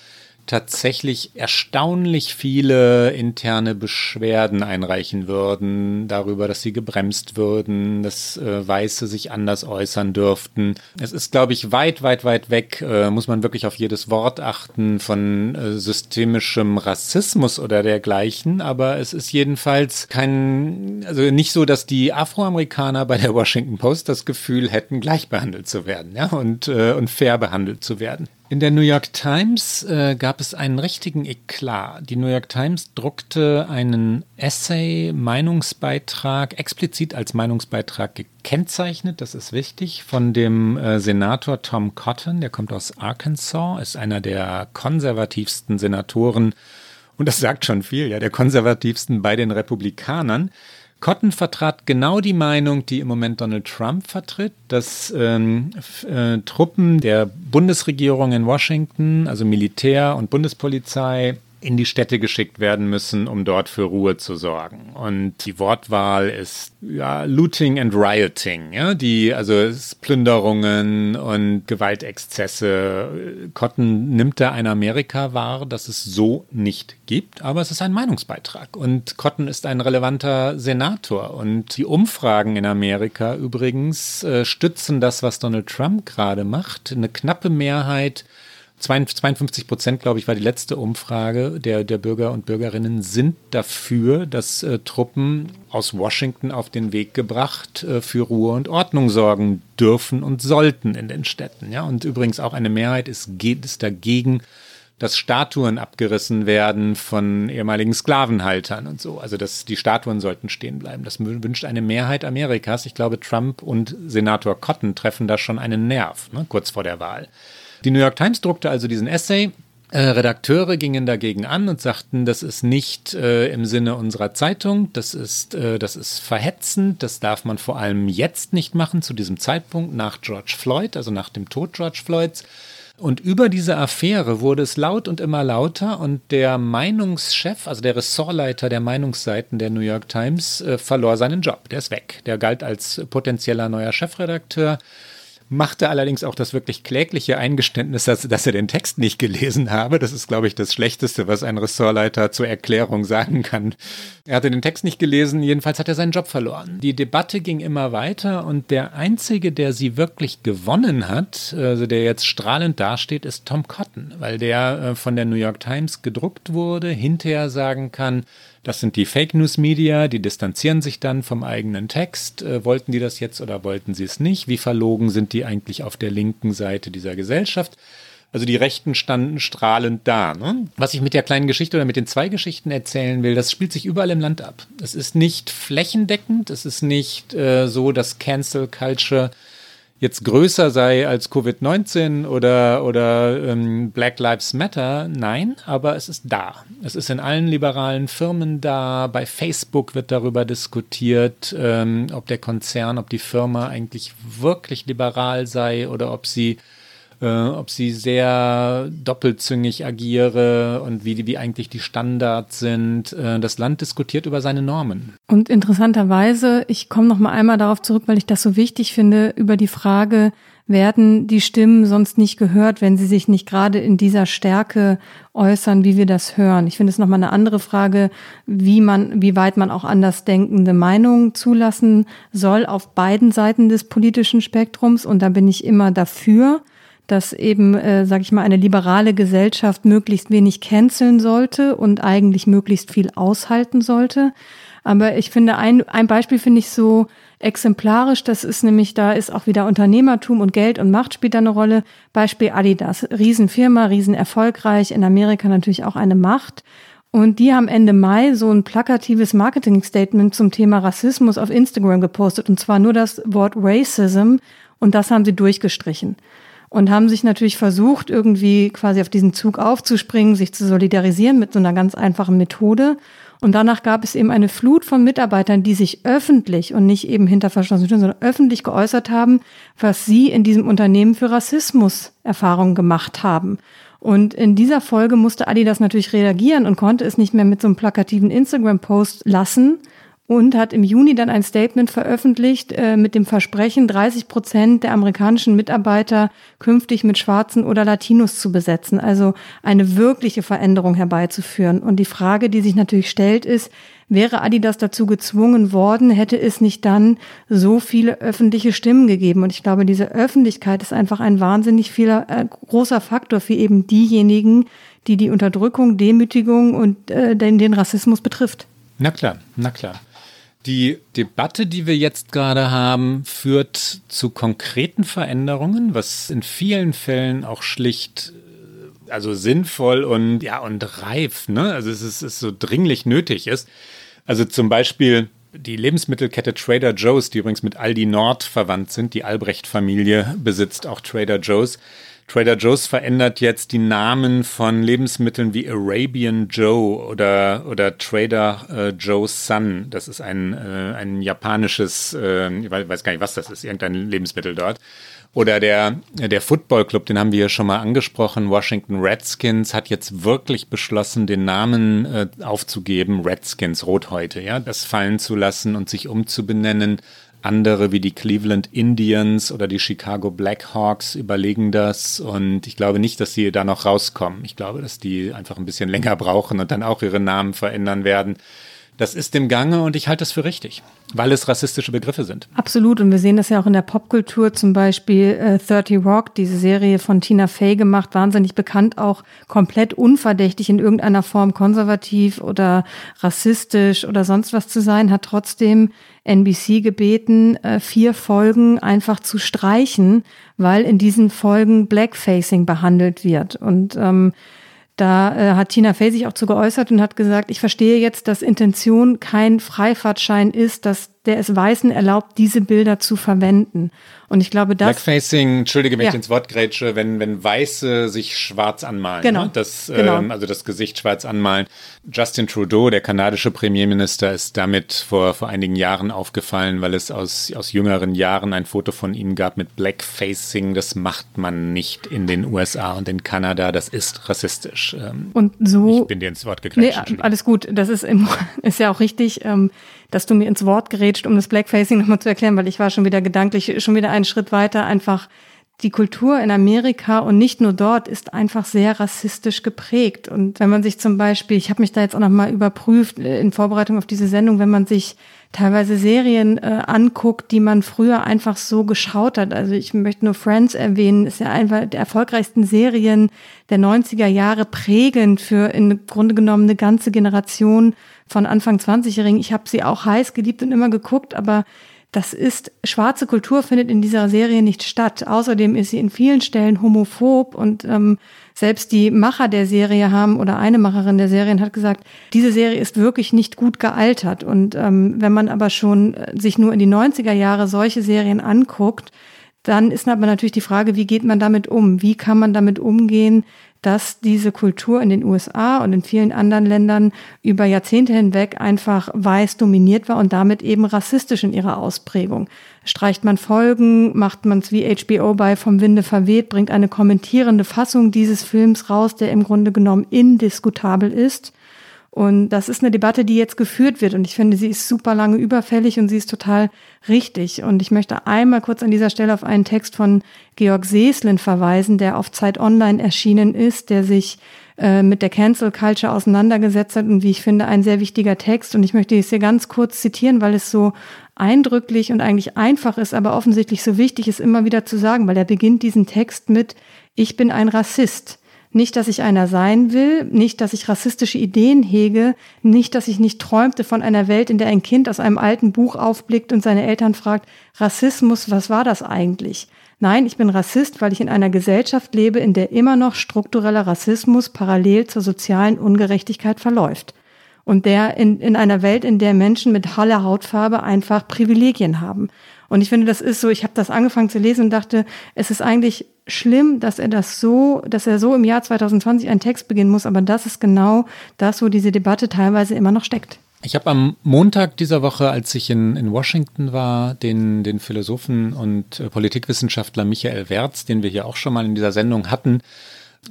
tatsächlich erstaunlich viele interne Beschwerden einreichen würden darüber, dass sie gebremst würden, dass äh, Weiße sich anders äußern dürften. Es ist, glaube ich, weit, weit, weit weg, äh, muss man wirklich auf jedes Wort achten von äh, systemischem Rassismus oder dergleichen, aber es ist jedenfalls kein, also nicht so, dass die Afroamerikaner bei der Washington Post das Gefühl hätten, gleich behandelt zu werden, ja, und, äh, und fair behandelt zu werden. In der New York Times äh, gab es einen richtigen Eklat. Die New York Times druckte einen Essay, Meinungsbeitrag, explizit als Meinungsbeitrag gekennzeichnet, das ist wichtig, von dem äh, Senator Tom Cotton, der kommt aus Arkansas, ist einer der konservativsten Senatoren, und das sagt schon viel, ja, der konservativsten bei den Republikanern. Cotton vertrat genau die Meinung, die im Moment Donald Trump vertritt, dass ähm, äh, Truppen der Bundesregierung in Washington, also Militär und Bundespolizei, in die Städte geschickt werden müssen, um dort für Ruhe zu sorgen. Und die Wortwahl ist ja Looting and Rioting, ja, die also Plünderungen und Gewaltexzesse. Cotton nimmt da ein Amerika wahr, das es so nicht gibt, aber es ist ein Meinungsbeitrag. Und Cotton ist ein relevanter Senator. Und die Umfragen in Amerika übrigens äh, stützen das, was Donald Trump gerade macht. Eine knappe Mehrheit 52 Prozent, glaube ich, war die letzte Umfrage der, der Bürger und Bürgerinnen sind dafür, dass äh, Truppen aus Washington auf den Weg gebracht äh, für Ruhe und Ordnung sorgen dürfen und sollten in den Städten. Ja? Und übrigens auch eine Mehrheit ist, ist dagegen, dass Statuen abgerissen werden von ehemaligen Sklavenhaltern und so. Also dass die Statuen sollten stehen bleiben. Das wünscht eine Mehrheit Amerikas. Ich glaube, Trump und Senator Cotton treffen da schon einen Nerv, ne, kurz vor der Wahl. Die New York Times druckte also diesen Essay. Äh, Redakteure gingen dagegen an und sagten, das ist nicht äh, im Sinne unserer Zeitung, das ist, äh, das ist verhetzend, das darf man vor allem jetzt nicht machen, zu diesem Zeitpunkt nach George Floyd, also nach dem Tod George Floyds. Und über diese Affäre wurde es laut und immer lauter und der Meinungschef, also der Ressortleiter der Meinungsseiten der New York Times, äh, verlor seinen Job. Der ist weg. Der galt als potenzieller neuer Chefredakteur machte allerdings auch das wirklich klägliche Eingeständnis, dass, dass er den Text nicht gelesen habe. Das ist, glaube ich, das Schlechteste, was ein Ressortleiter zur Erklärung sagen kann. Er hatte den Text nicht gelesen, jedenfalls hat er seinen Job verloren. Die Debatte ging immer weiter und der Einzige, der sie wirklich gewonnen hat, also der jetzt strahlend dasteht, ist Tom Cotton, weil der äh, von der New York Times gedruckt wurde, hinterher sagen kann, das sind die Fake News Media, die distanzieren sich dann vom eigenen Text. Äh, wollten die das jetzt oder wollten sie es nicht? Wie verlogen sind die eigentlich auf der linken Seite dieser Gesellschaft? Also die Rechten standen strahlend da. Ne? Was ich mit der kleinen Geschichte oder mit den zwei Geschichten erzählen will, das spielt sich überall im Land ab. Es ist nicht flächendeckend, es ist nicht äh, so, dass Cancel Culture jetzt größer sei als Covid-19 oder, oder ähm, Black Lives Matter. Nein, aber es ist da. Es ist in allen liberalen Firmen da. Bei Facebook wird darüber diskutiert, ähm, ob der Konzern, ob die Firma eigentlich wirklich liberal sei oder ob sie äh, ob sie sehr doppelzüngig agiere und wie, wie eigentlich die Standards sind. Äh, das Land diskutiert über seine Normen. Und interessanterweise, ich komme noch mal einmal darauf zurück, weil ich das so wichtig finde, über die Frage, werden die Stimmen sonst nicht gehört, wenn sie sich nicht gerade in dieser Stärke äußern, wie wir das hören. Ich finde es nochmal eine andere Frage, wie man, wie weit man auch andersdenkende Meinungen zulassen soll auf beiden Seiten des politischen Spektrums. Und da bin ich immer dafür dass eben, äh, sage ich mal, eine liberale Gesellschaft möglichst wenig canceln sollte und eigentlich möglichst viel aushalten sollte. Aber ich finde, ein, ein Beispiel finde ich so exemplarisch, das ist nämlich, da ist auch wieder Unternehmertum und Geld und Macht spielt da eine Rolle. Beispiel Adidas, Riesenfirma, riesen erfolgreich, in Amerika natürlich auch eine Macht. Und die haben Ende Mai so ein plakatives Marketing-Statement zum Thema Rassismus auf Instagram gepostet, und zwar nur das Wort Racism, und das haben sie durchgestrichen und haben sich natürlich versucht, irgendwie quasi auf diesen Zug aufzuspringen, sich zu solidarisieren mit so einer ganz einfachen Methode. Und danach gab es eben eine Flut von Mitarbeitern, die sich öffentlich und nicht eben hinter verschlossenen Türen, sondern öffentlich geäußert haben, was sie in diesem Unternehmen für Rassismus-Erfahrungen gemacht haben. Und in dieser Folge musste Adidas natürlich reagieren und konnte es nicht mehr mit so einem plakativen Instagram-Post lassen, und hat im Juni dann ein Statement veröffentlicht äh, mit dem Versprechen, 30 Prozent der amerikanischen Mitarbeiter künftig mit Schwarzen oder Latinos zu besetzen, also eine wirkliche Veränderung herbeizuführen. Und die Frage, die sich natürlich stellt, ist, wäre Adidas dazu gezwungen worden, hätte es nicht dann so viele öffentliche Stimmen gegeben. Und ich glaube, diese Öffentlichkeit ist einfach ein wahnsinnig vieler, äh, großer Faktor für eben diejenigen, die die Unterdrückung, Demütigung und äh, den, den Rassismus betrifft. Na klar, na klar. Die Debatte, die wir jetzt gerade haben, führt zu konkreten Veränderungen, was in vielen Fällen auch schlicht äh, also sinnvoll und ja und reif, ne? Also es ist, es so dringlich nötig ist. Also zum Beispiel die Lebensmittelkette Trader Joe's, die übrigens mit Aldi Nord verwandt sind, die Albrecht-Familie besitzt auch Trader Joe's Trader Joe's verändert jetzt die Namen von Lebensmitteln wie Arabian Joe oder, oder Trader äh, Joe's Sun. Das ist ein, äh, ein japanisches, äh, ich weiß gar nicht, was das ist, irgendein Lebensmittel dort. Oder der, der Football Club, den haben wir ja schon mal angesprochen. Washington Redskins hat jetzt wirklich beschlossen, den Namen äh, aufzugeben, Redskins, Rothäute, ja, das fallen zu lassen und sich umzubenennen andere wie die Cleveland Indians oder die Chicago Blackhawks überlegen das und ich glaube nicht, dass sie da noch rauskommen. Ich glaube, dass die einfach ein bisschen länger brauchen und dann auch ihre Namen verändern werden. Das ist im Gange und ich halte das für richtig, weil es rassistische Begriffe sind. Absolut. Und wir sehen das ja auch in der Popkultur, zum Beispiel äh, 30 Rock, diese Serie von Tina Fey gemacht, wahnsinnig bekannt, auch komplett unverdächtig in irgendeiner Form konservativ oder rassistisch oder sonst was zu sein, hat trotzdem NBC gebeten, äh, vier Folgen einfach zu streichen, weil in diesen Folgen Blackfacing behandelt wird. Und ähm, da äh, hat Tina Fey sich auch zu geäußert und hat gesagt, ich verstehe jetzt, dass Intention kein Freifahrtschein ist, dass der es Weißen erlaubt, diese Bilder zu verwenden. Und ich glaube, das. Blackfacing, entschuldige, wenn ja. ich ins Wort grätsche, wenn, wenn Weiße sich schwarz anmalen. Genau. Ne? Das, genau. Ähm, also das Gesicht schwarz anmalen. Justin Trudeau, der kanadische Premierminister, ist damit vor, vor einigen Jahren aufgefallen, weil es aus, aus jüngeren Jahren ein Foto von ihm gab mit Blackfacing. Das macht man nicht in den USA und in Kanada. Das ist rassistisch. Ähm, und so. Ich bin dir ins Wort gegrätscht. Nee, alles gut. Das ist, im, (laughs) ist ja auch richtig. Ähm, dass du mir ins Wort gerätscht, um das Blackfacing nochmal zu erklären, weil ich war schon wieder gedanklich, schon wieder einen Schritt weiter, einfach die Kultur in Amerika und nicht nur dort ist einfach sehr rassistisch geprägt. Und wenn man sich zum Beispiel, ich habe mich da jetzt auch nochmal überprüft äh, in Vorbereitung auf diese Sendung, wenn man sich teilweise Serien äh, anguckt, die man früher einfach so geschaut hat. Also ich möchte nur Friends erwähnen, ist ja einfach der erfolgreichsten Serien der 90er Jahre prägend für im Grunde genommen eine ganze Generation von Anfang 20-Jährigen. Ich habe sie auch heiß geliebt und immer geguckt, aber das ist, schwarze Kultur findet in dieser Serie nicht statt. Außerdem ist sie in vielen Stellen homophob und ähm, selbst die Macher der Serie haben oder eine Macherin der Serien hat gesagt, diese Serie ist wirklich nicht gut gealtert. Und ähm, wenn man aber schon äh, sich nur in die 90er Jahre solche Serien anguckt, Dann ist aber natürlich die Frage, wie geht man damit um? Wie kann man damit umgehen, dass diese Kultur in den USA und in vielen anderen Ländern über Jahrzehnte hinweg einfach weiß dominiert war und damit eben rassistisch in ihrer Ausprägung. Streicht man Folgen, macht man es wie HBO bei Vom Winde verweht, bringt eine kommentierende Fassung dieses Films raus, der im Grunde genommen indiskutabel ist und das ist eine Debatte, die jetzt geführt wird. Und ich finde, sie ist super lange überfällig und sie ist total richtig. Und ich möchte einmal kurz an dieser Stelle auf einen Text von Georg Seeslin verweisen, der auf Zeit Online erschienen ist, der sich äh, mit der Cancel Culture auseinandergesetzt hat und wie ich finde, ein sehr wichtiger Text. Und ich möchte es hier ganz kurz zitieren, weil es so eindrücklich und eigentlich einfach ist, aber offensichtlich so wichtig ist, immer wieder zu sagen, weil er beginnt diesen Text mit, ich bin ein Rassist. Nicht, dass ich einer sein will, nicht, dass ich rassistische Ideen hege, nicht, dass ich nicht träumte von einer Welt, in der ein Kind aus einem alten Buch aufblickt und seine Eltern fragt, Rassismus, was war das eigentlich? Nein, ich bin Rassist, weil ich in einer Gesellschaft lebe, in der immer noch struktureller Rassismus parallel zur sozialen Ungerechtigkeit verläuft. Und der in, in einer Welt, in der Menschen mit haller Hautfarbe einfach Privilegien haben. Und ich finde, das ist so, ich habe das angefangen zu lesen und dachte, es ist eigentlich schlimm, dass er das so, dass er so im Jahr 2020 einen Text beginnen muss, aber das ist genau das, wo diese Debatte teilweise immer noch steckt. Ich habe am Montag dieser Woche, als ich in, in Washington war, den, den Philosophen und äh, Politikwissenschaftler Michael Wertz, den wir hier auch schon mal in dieser Sendung hatten,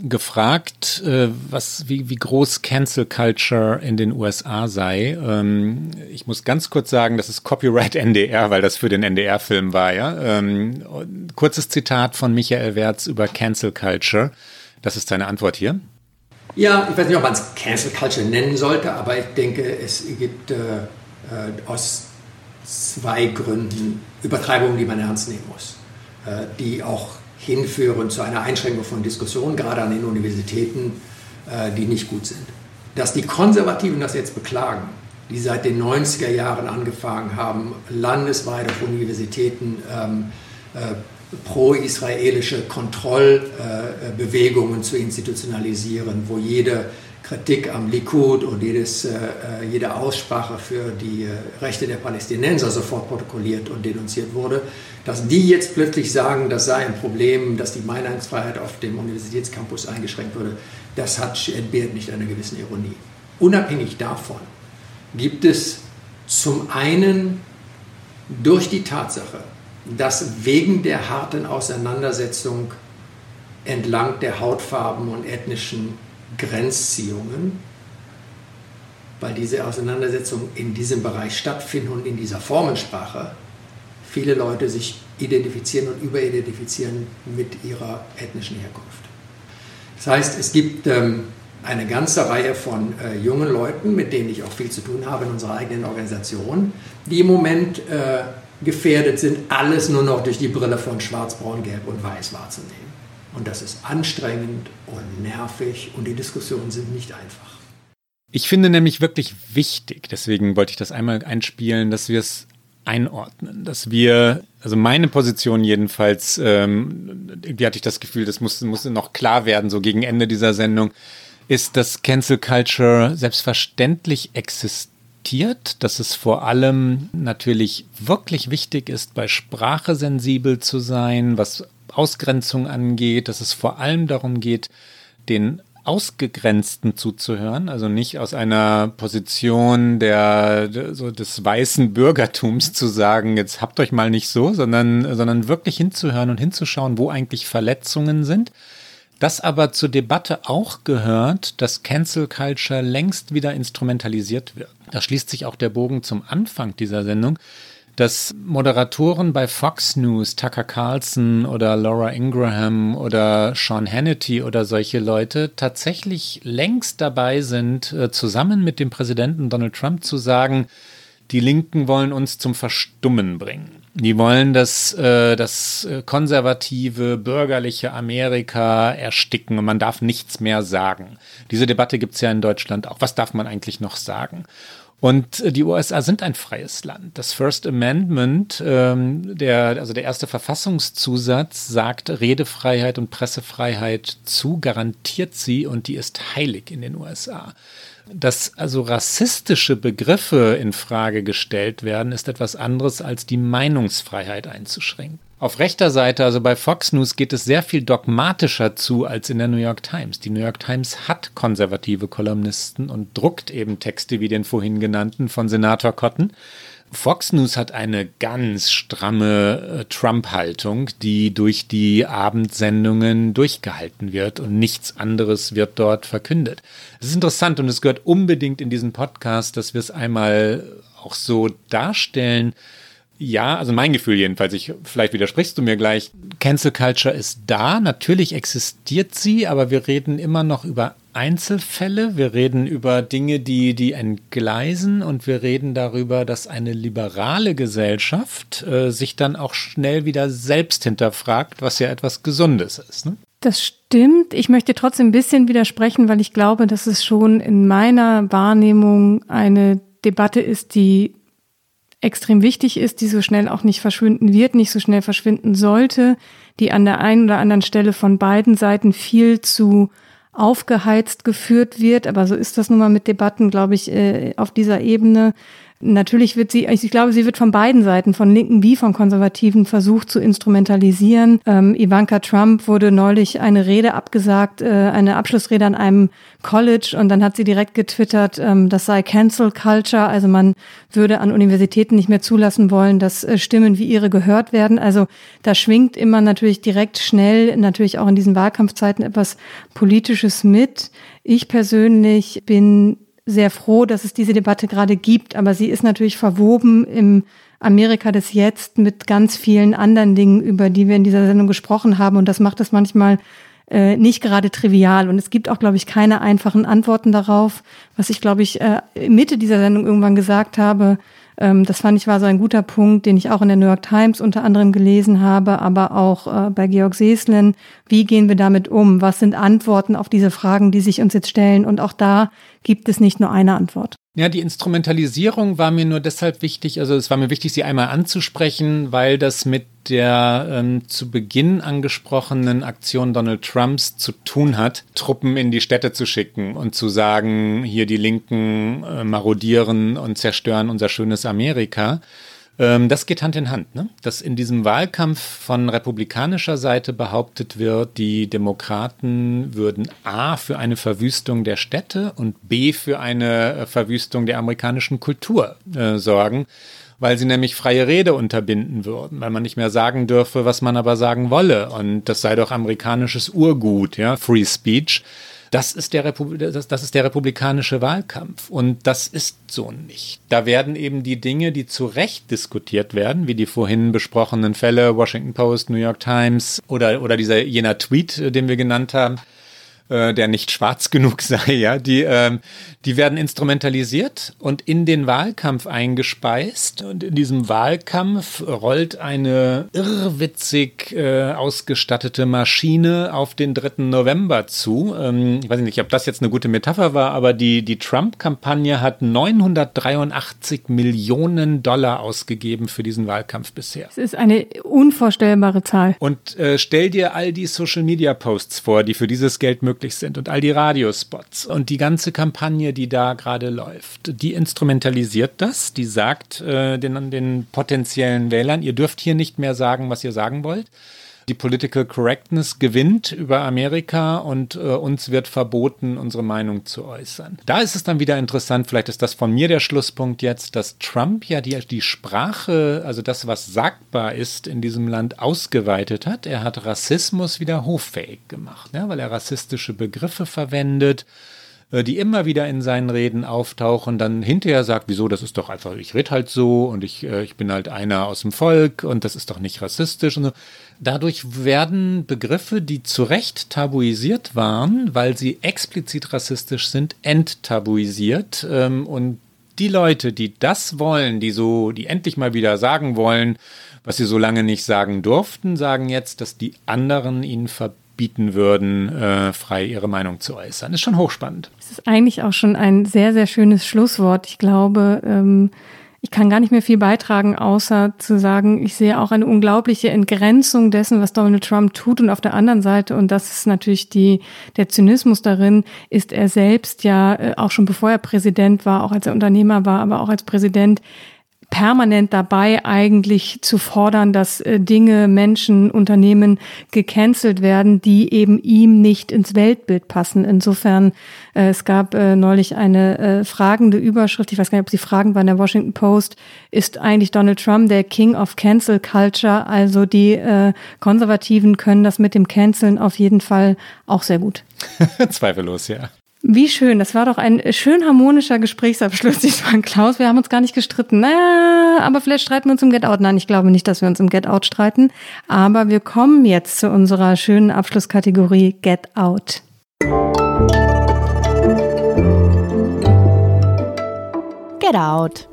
gefragt, äh, was, wie, wie groß Cancel Culture in den USA sei. Ähm, ich muss ganz kurz sagen, das ist Copyright (laughs) NDR, weil das für den NDR-Film war, ja. Ähm, kurzes Zitat von Michael Wertz über Cancel Culture. Das ist seine Antwort hier. Ja, ich weiß nicht, ob man es Cancel Culture nennen sollte, aber ich denke, es gibt äh, äh, aus zwei Gründen Übertreibungen, die man ernst nehmen muss, äh, die auch hinführen zu einer Einschränkung von Diskussionen, gerade an den Universitäten, äh, die nicht gut sind. Dass die Konservativen das jetzt beklagen, die seit den 90er Jahren angefangen haben, landesweit auf Universitäten ähm, äh, pro-israelische Kontrollbewegungen äh, zu institutionalisieren, wo jede Kritik am Likud und jedes, äh, äh, jede Aussprache für die äh, Rechte der Palästinenser sofort protokolliert und denunziert wurde, dass die jetzt plötzlich sagen, das sei ein Problem, dass die Meinungsfreiheit auf dem Universitätscampus eingeschränkt würde, das hat, entbehrt nicht einer gewissen Ironie. Unabhängig davon gibt es zum einen durch die Tatsache, dass wegen der harten Auseinandersetzung entlang der Hautfarben und ethnischen Grenzziehungen, weil diese Auseinandersetzungen in diesem Bereich stattfinden und in dieser Formensprache viele Leute sich identifizieren und überidentifizieren mit ihrer ethnischen Herkunft. Das heißt, es gibt ähm, eine ganze Reihe von äh, jungen Leuten, mit denen ich auch viel zu tun habe in unserer eigenen Organisation, die im Moment äh, gefährdet sind, alles nur noch durch die Brille von Schwarz, Braun, Gelb und Weiß wahrzunehmen. Und das ist anstrengend und nervig und die Diskussionen sind nicht einfach. Ich finde nämlich wirklich wichtig, deswegen wollte ich das einmal einspielen, dass wir es einordnen, dass wir, also meine Position jedenfalls, ähm, irgendwie hatte ich das Gefühl, das musste, musste noch klar werden, so gegen Ende dieser Sendung, ist, dass Cancel Culture selbstverständlich existiert, dass es vor allem natürlich wirklich wichtig ist, bei Sprache sensibel zu sein, was Ausgrenzung angeht, dass es vor allem darum geht, den Ausgegrenzten zuzuhören, also nicht aus einer Position der, so des weißen Bürgertums zu sagen, jetzt habt euch mal nicht so, sondern, sondern wirklich hinzuhören und hinzuschauen, wo eigentlich Verletzungen sind. Das aber zur Debatte auch gehört, dass Cancel Culture längst wieder instrumentalisiert wird. Da schließt sich auch der Bogen zum Anfang dieser Sendung dass Moderatoren bei Fox News, Tucker Carlson oder Laura Ingraham oder Sean Hannity oder solche Leute tatsächlich längst dabei sind, äh, zusammen mit dem Präsidenten Donald Trump zu sagen, die Linken wollen uns zum Verstummen bringen. Die wollen das, äh, das konservative, bürgerliche Amerika ersticken und man darf nichts mehr sagen. Diese Debatte gibt es ja in Deutschland auch. Was darf man eigentlich noch sagen? Und äh, die USA sind ein freies Land. Das First Amendment, ähm, der, also der erste Verfassungszusatz, sagt Redefreiheit und Pressefreiheit zu, garantiert sie und die ist heilig in den USA. Dass also rassistische Begriffe in Frage gestellt werden, ist etwas anderes als die Meinungsfreiheit einzuschränken. Auf rechter Seite, also bei Fox News, geht es sehr viel dogmatischer zu als in der New York Times. Die New York Times hat konservative Kolumnisten und druckt eben Texte wie den vorhin genannten von Senator Cotton. Fox News hat eine ganz stramme äh, Trump-Haltung, die durch die Abendsendungen durchgehalten wird und nichts anderes wird dort verkündet. Es ist interessant und es gehört unbedingt in diesen Podcast, dass wir es einmal auch so darstellen. Ja, also mein Gefühl jedenfalls, ich, vielleicht widersprichst du mir gleich. Cancel Culture ist da, natürlich existiert sie, aber wir reden immer noch über Einzelfälle, wir reden über Dinge, die, die entgleisen und wir reden darüber, dass eine liberale Gesellschaft äh, sich dann auch schnell wieder selbst hinterfragt, was ja etwas Gesundes ist. Ne? Das stimmt. Ich möchte trotzdem ein bisschen widersprechen, weil ich glaube, dass es schon in meiner Wahrnehmung eine Debatte ist, die extrem wichtig ist, die so schnell auch nicht verschwinden wird, nicht so schnell verschwinden sollte, die an der einen oder anderen Stelle von beiden Seiten viel zu aufgeheizt geführt wird. Aber so ist das nun mal mit Debatten, glaube ich, äh, auf dieser Ebene. Natürlich wird sie, ich glaube, sie wird von beiden Seiten, von Linken wie von Konservativen, versucht zu instrumentalisieren. Ähm, Ivanka Trump wurde neulich eine Rede abgesagt, äh, eine Abschlussrede an einem College und dann hat sie direkt getwittert, ähm, das sei Cancel Culture, also man würde an Universitäten nicht mehr zulassen wollen, dass äh, Stimmen wie ihre gehört werden. Also da schwingt immer natürlich direkt schnell, natürlich auch in diesen Wahlkampfzeiten etwas Politisches mit. Ich persönlich bin sehr froh, dass es diese Debatte gerade gibt, aber sie ist natürlich verwoben im Amerika des Jetzt mit ganz vielen anderen Dingen, über die wir in dieser Sendung gesprochen haben. Und das macht es manchmal äh, nicht gerade trivial. Und es gibt auch, glaube ich, keine einfachen Antworten darauf. Was ich, glaube ich, äh, Mitte dieser Sendung irgendwann gesagt habe, ähm, das fand ich war so ein guter Punkt, den ich auch in der New York Times unter anderem gelesen habe, aber auch äh, bei Georg Seeslen. Wie gehen wir damit um? Was sind Antworten auf diese Fragen, die sich uns jetzt stellen? Und auch da gibt es nicht nur eine Antwort. Ja, die Instrumentalisierung war mir nur deshalb wichtig, also es war mir wichtig, sie einmal anzusprechen, weil das mit der ähm, zu Beginn angesprochenen Aktion Donald Trumps zu tun hat, Truppen in die Städte zu schicken und zu sagen, hier die Linken äh, marodieren und zerstören unser schönes Amerika. Ähm, das geht Hand in Hand, ne? dass in diesem Wahlkampf von republikanischer Seite behauptet wird, die Demokraten würden A für eine Verwüstung der Städte und B für eine äh, Verwüstung der amerikanischen Kultur äh, sorgen weil sie nämlich freie Rede unterbinden würden, weil man nicht mehr sagen dürfe, was man aber sagen wolle. Und das sei doch amerikanisches Urgut, ja, Free Speech. Das ist, der Repub das, das ist der republikanische Wahlkampf. Und das ist so nicht. Da werden eben die Dinge, die zu Recht diskutiert werden, wie die vorhin besprochenen Fälle, Washington Post, New York Times oder, oder dieser jener Tweet, äh, den wir genannt haben, äh, der nicht schwarz genug (laughs) sei, ja, die, ähm, die werden instrumentalisiert und in den Wahlkampf eingespeist. Und in diesem Wahlkampf rollt eine irrwitzig äh, ausgestattete Maschine auf den 3. November zu. Ähm, ich weiß nicht, ob das jetzt eine gute Metapher war, aber die, die Trump-Kampagne hat 983 Millionen Dollar ausgegeben für diesen Wahlkampf bisher. Es ist eine unvorstellbare Zahl. Und äh, stell dir all die Social-Media-Posts vor, die für dieses Geld möglich sind und all die Radiospots und die ganze Kampagne, die da gerade läuft, die instrumentalisiert das, die sagt äh, den, den potenziellen Wählern, ihr dürft hier nicht mehr sagen, was ihr sagen wollt. Die Political Correctness gewinnt über Amerika und äh, uns wird verboten, unsere Meinung zu äußern. Da ist es dann wieder interessant, vielleicht ist das von mir der Schlusspunkt jetzt, dass Trump ja die, die Sprache, also das, was sagbar ist in diesem Land, ausgeweitet hat. Er hat Rassismus wieder hoffähig gemacht, ja, weil er rassistische Begriffe verwendet die immer wieder in seinen Reden auftauchen, dann hinterher sagt, wieso, das ist doch einfach, ich rede halt so und ich, äh, ich bin halt einer aus dem Volk und das ist doch nicht rassistisch und so. Dadurch werden Begriffe, die zu Recht tabuisiert waren, weil sie explizit rassistisch sind, enttabuisiert ähm, und die Leute, die das wollen, die so, die endlich mal wieder sagen wollen, was sie so lange nicht sagen durften, sagen jetzt, dass die anderen ihnen verbieten bieten würden, äh, frei ihre Meinung zu äußern. Ist schon hochspannend. Es ist eigentlich auch schon ein sehr, sehr schönes Schlusswort. Ich glaube, ähm, ich kann gar nicht mehr viel beitragen, außer zu sagen, ich sehe auch eine unglaubliche Entgrenzung dessen, was Donald Trump tut. Und auf der anderen Seite, und das ist natürlich die, der Zynismus darin, ist er selbst ja äh, auch schon bevor er Präsident war, auch als er Unternehmer war, aber auch als Präsident permanent dabei, eigentlich zu fordern, dass äh, Dinge, Menschen, Unternehmen gecancelt werden, die eben ihm nicht ins Weltbild passen. Insofern, äh, es gab äh, neulich eine fragende Überschrift, ich weiß gar nicht, ob sie fragen war in der Washington Post, ist eigentlich Donald Trump der King of Cancel Culture? Also die Konservativen können das mit dem Canceln auf jeden Fall auch sehr gut. (laughs) Zweifellos, ja. Wie schön, das war doch ein schön harmonischer Gesprächsabschluss (laughs) diesmal, Klaus. Wir haben uns gar nicht gestritten. Naja, aber vielleicht streiten wir uns im Get Out. Nein, ich glaube nicht, dass wir uns im Get Out streiten. Aber wir kommen jetzt zu unserer schönen Abschlusskategorie Get Out. Get Out.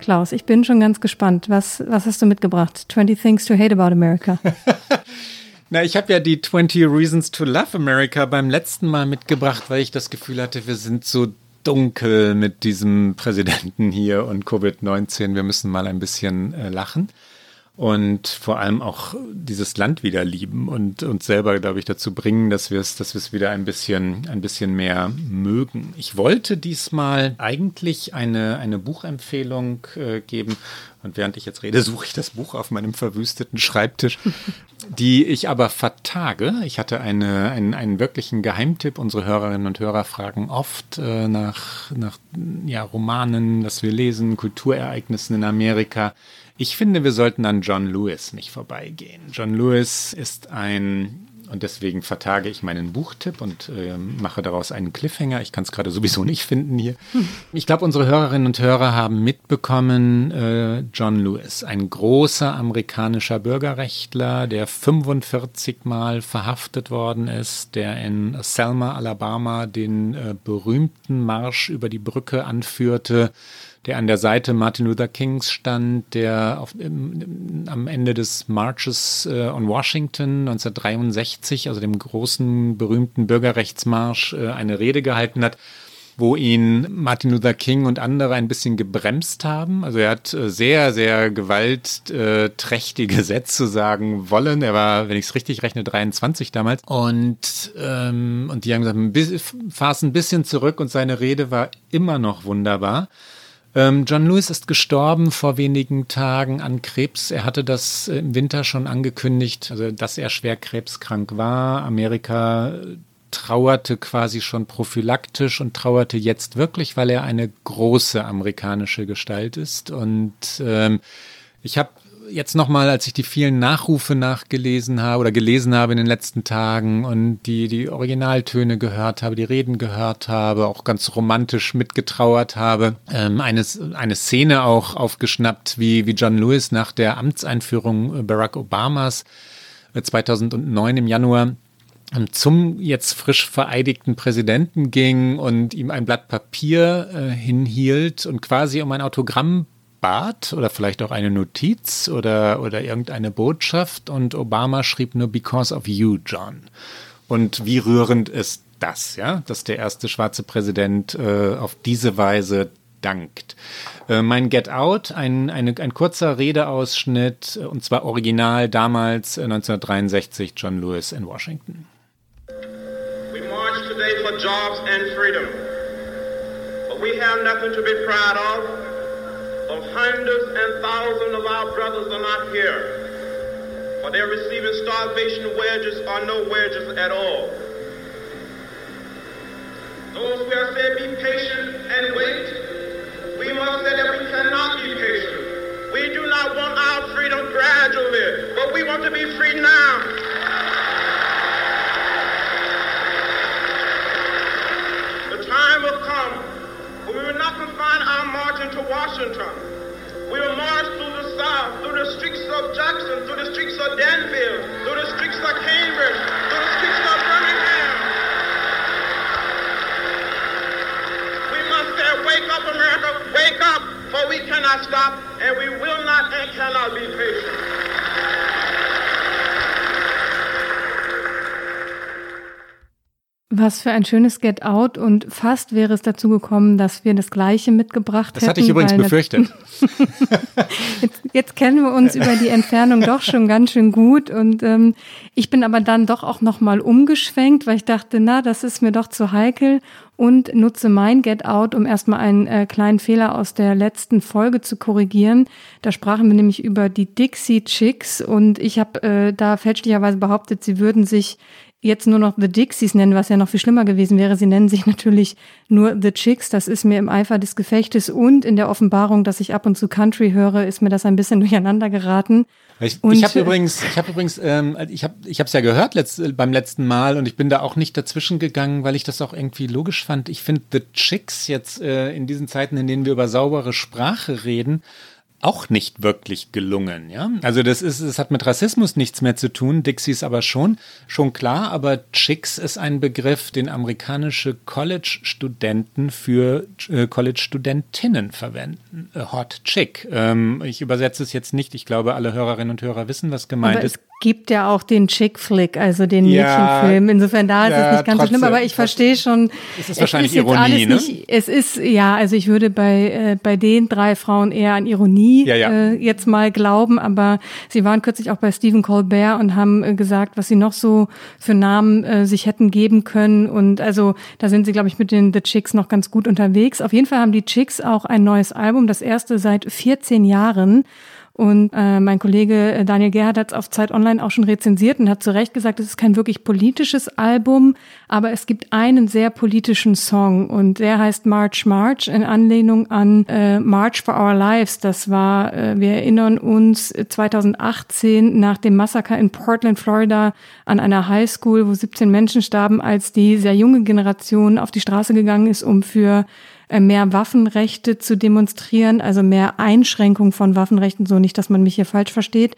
Klaus, ich bin schon ganz gespannt. Was, was hast du mitgebracht? 20 Things to Hate About America. (laughs) Na, ich habe ja die 20 Reasons to Love America beim letzten Mal mitgebracht, weil ich das Gefühl hatte, wir sind so dunkel mit diesem Präsidenten hier und Covid-19. Wir müssen mal ein bisschen äh, lachen und vor allem auch dieses Land wieder lieben und uns selber, glaube ich, dazu bringen, dass wir es, dass wir es wieder ein bisschen, ein bisschen mehr mögen. Ich wollte diesmal eigentlich eine, eine Buchempfehlung äh, geben. Und während ich jetzt rede, (laughs) suche ich das Buch auf meinem verwüsteten Schreibtisch, die ich aber vertage. Ich hatte eine, einen, einen wirklichen Geheimtipp. Unsere Hörerinnen und Hörer fragen oft äh, nach, nach ja, Romanen, was wir lesen, Kulturereignissen in Amerika. Ich finde, wir sollten an John Lewis nicht vorbeigehen. John Lewis ist ein, und deswegen vertage ich meinen Buchtipp und äh, mache daraus einen Cliffhanger. Ich kann es gerade sowieso nicht finden hier. Ich glaube, unsere Hörerinnen und Hörer haben mitbekommen, äh, John Lewis, ein großer amerikanischer Bürgerrechtler, der 45 Mal verhaftet worden ist, der in Selma, Alabama, den äh, berühmten Marsch über die Brücke anführte der an der Seite Martin Luther Kings stand, der auf, im, am Ende des Marches äh, on Washington 1963, also dem großen berühmten Bürgerrechtsmarsch, äh, eine Rede gehalten hat wo ihn Martin Luther King und andere ein bisschen gebremst haben. Also er hat äh, sehr, sehr gewaltträchtige (laughs) Sätze sagen wollen. Er war, wenn ich es richtig rechne, 23 damals. Und, ähm, und die haben gesagt, fass ein bisschen zurück und seine Rede war immer noch wunderbar. Ähm, John Lewis ist gestorben vor wenigen Tagen an Krebs. Er hatte das im Winter schon angekündigt, also dass er schwer krebskrank war. Amerika trauerte quasi schon prophylaktisch und trauerte jetzt wirklich, weil er eine große amerikanische Gestalt ist. Und ähm, ich habe jetzt nochmal, als ich die vielen Nachrufe nachgelesen habe oder gelesen habe in den letzten Tagen und die, die Originaltöne gehört habe, die Reden gehört habe, auch ganz romantisch mitgetrauert habe, ähm, eine, eine Szene auch aufgeschnappt, wie, wie John Lewis nach der Amtseinführung Barack Obamas 2009 äh, im Januar ähm, zum jetzt frisch vereidigten Präsidenten ging und ihm ein Blatt Papier äh, hinhielt und quasi um ein Autogramm bat oder vielleicht auch eine Notiz oder, oder irgendeine Botschaft und Obama schrieb nur Because of you, John. Und wie rührend ist das, ja, dass der erste schwarze Präsident äh, auf diese Weise dankt. Äh, mein Get Out, ein, eine, ein kurzer Redeausschnitt, und zwar original damals äh, 1963, John Lewis in Washington. We march today for jobs and freedom. But we have nothing to be proud of. Of hundreds and thousands of our brothers are not here. For they're receiving starvation wages or no wages at all. Those who have said be patient and wait, we must say that we cannot be patient. We do not want our freedom gradually, but we want to be free now. The time will come confine our marching to Washington. We will march through the South, through the streets of Jackson, through the streets of Danville, through the streets of Cambridge, through the streets of Birmingham. We must say, wake up, America, wake up, for we cannot stop, and we will not and cannot be patient. Was für ein schönes Get Out und fast wäre es dazu gekommen, dass wir das Gleiche mitgebracht hätten. Das hatte ich übrigens befürchtet. (laughs) jetzt, jetzt, kennen wir uns über die Entfernung doch schon ganz schön gut und ähm, ich bin aber dann doch auch nochmal umgeschwenkt, weil ich dachte, na, das ist mir doch zu heikel und nutze mein Get Out, um erstmal einen äh, kleinen Fehler aus der letzten Folge zu korrigieren. Da sprachen wir nämlich über die Dixie Chicks und ich habe äh, da fälschlicherweise behauptet, sie würden sich jetzt nur noch The Dixies nennen, was ja noch viel schlimmer gewesen wäre. Sie nennen sich natürlich nur The Chicks. Das ist mir im Eifer des Gefechtes und in der Offenbarung, dass ich ab und zu Country höre, ist mir das ein bisschen (laughs) durcheinander geraten. Ich, ich habe übrigens, ich habe übrigens, ähm, ich habe, ich habe es ja gehört letzt, beim letzten Mal und ich bin da auch nicht dazwischen gegangen, weil ich das auch irgendwie logisch fand. Ich finde The Chicks jetzt äh, in diesen Zeiten, in denen wir über saubere Sprache reden, auch nicht wirklich gelungen, ja. Also das ist, es hat mit Rassismus nichts mehr zu tun, Dixies aber schon, schon klar, aber Chicks ist ein Begriff, den amerikanische College-Studenten für äh, College-Studentinnen verwenden. Äh, Hot Chick. Ähm, ich übersetze es jetzt nicht, ich glaube, alle Hörerinnen und Hörer wissen, was gemeint aber ist gibt ja auch den Chick-Flick, also den ja, Mädchenfilm. Insofern da ist ja, es nicht ganz trotzdem, so schlimm, aber ich verstehe schon. Es ist wahrscheinlich es ist Ironie, ne? Nicht, es ist, ja, also ich würde bei, äh, bei den drei Frauen eher an Ironie ja, äh, jetzt mal glauben, aber sie waren kürzlich auch bei Stephen Colbert und haben äh, gesagt, was sie noch so für Namen äh, sich hätten geben können. Und also da sind sie, glaube ich, mit den The Chicks noch ganz gut unterwegs. Auf jeden Fall haben die Chicks auch ein neues Album, das erste seit 14 Jahren. Und äh, mein Kollege äh, Daniel Gerhard hat es auf Zeit Online auch schon rezensiert und hat zu Recht gesagt, es ist kein wirklich politisches Album, aber es gibt einen sehr politischen Song und der heißt March March in Anlehnung an äh, March for Our Lives. Das war, äh, wir erinnern uns, 2018 nach dem Massaker in Portland, Florida, an einer Highschool, wo 17 Menschen starben, als die sehr junge Generation auf die Straße gegangen ist, um für äh, mehr Waffenrechte zu demonstrieren, also mehr Einschränkung von Waffenrechten, so nicht, dass man mich hier falsch versteht.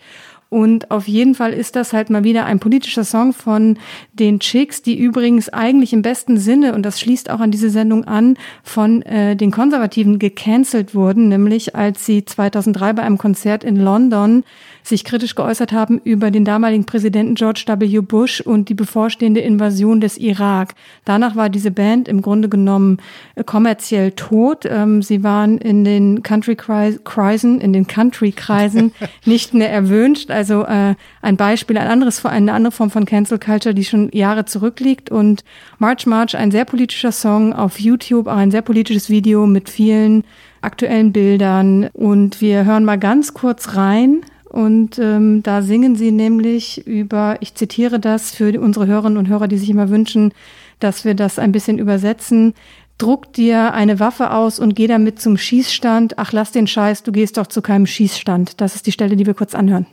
Und auf jeden Fall ist das halt mal wieder ein politischer Song von den Chicks, die übrigens eigentlich im besten Sinne, und das schließt auch an diese Sendung an, von äh, den Konservativen gecancelt wurden, nämlich als sie 2003 bei einem Konzert in London sich kritisch geäußert haben über den damaligen Präsidenten George W. Bush und die bevorstehende Invasion des Irak. Danach war diese Band im Grunde genommen äh, kommerziell tot. Ähm, sie waren in den Country-Kreisen, in den Country-Kreisen (laughs) nicht mehr erwünscht. Also äh, ein Beispiel, ein anderes, eine andere Form von Cancel Culture, die schon Jahre zurückliegt. Und March March, ein sehr politischer Song auf YouTube, auch ein sehr politisches Video mit vielen aktuellen Bildern. Und wir hören mal ganz kurz rein. Und ähm, da singen sie nämlich über, ich zitiere das für unsere Hörerinnen und Hörer, die sich immer wünschen, dass wir das ein bisschen übersetzen. Druck dir eine Waffe aus und geh damit zum Schießstand. Ach, lass den Scheiß, du gehst doch zu keinem Schießstand. Das ist die Stelle, die wir kurz anhören.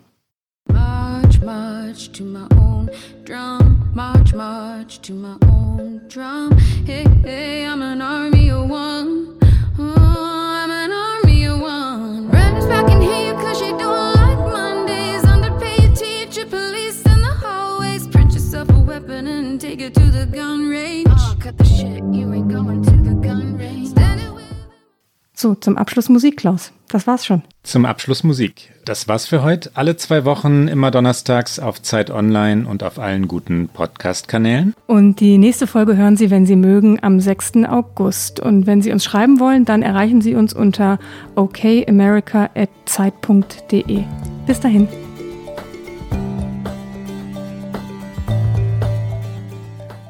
March, march to my own drum. March, march to my own drum. Hey, hey, I'm an army of one. So, zum Abschluss Musik, Klaus. Das war's schon. Zum Abschluss Musik. Das war's für heute. Alle zwei Wochen, immer donnerstags auf Zeit Online und auf allen guten Podcast-Kanälen. Und die nächste Folge hören Sie, wenn Sie mögen, am 6. August. Und wenn Sie uns schreiben wollen, dann erreichen Sie uns unter okamerica.zeit.de. Bis dahin.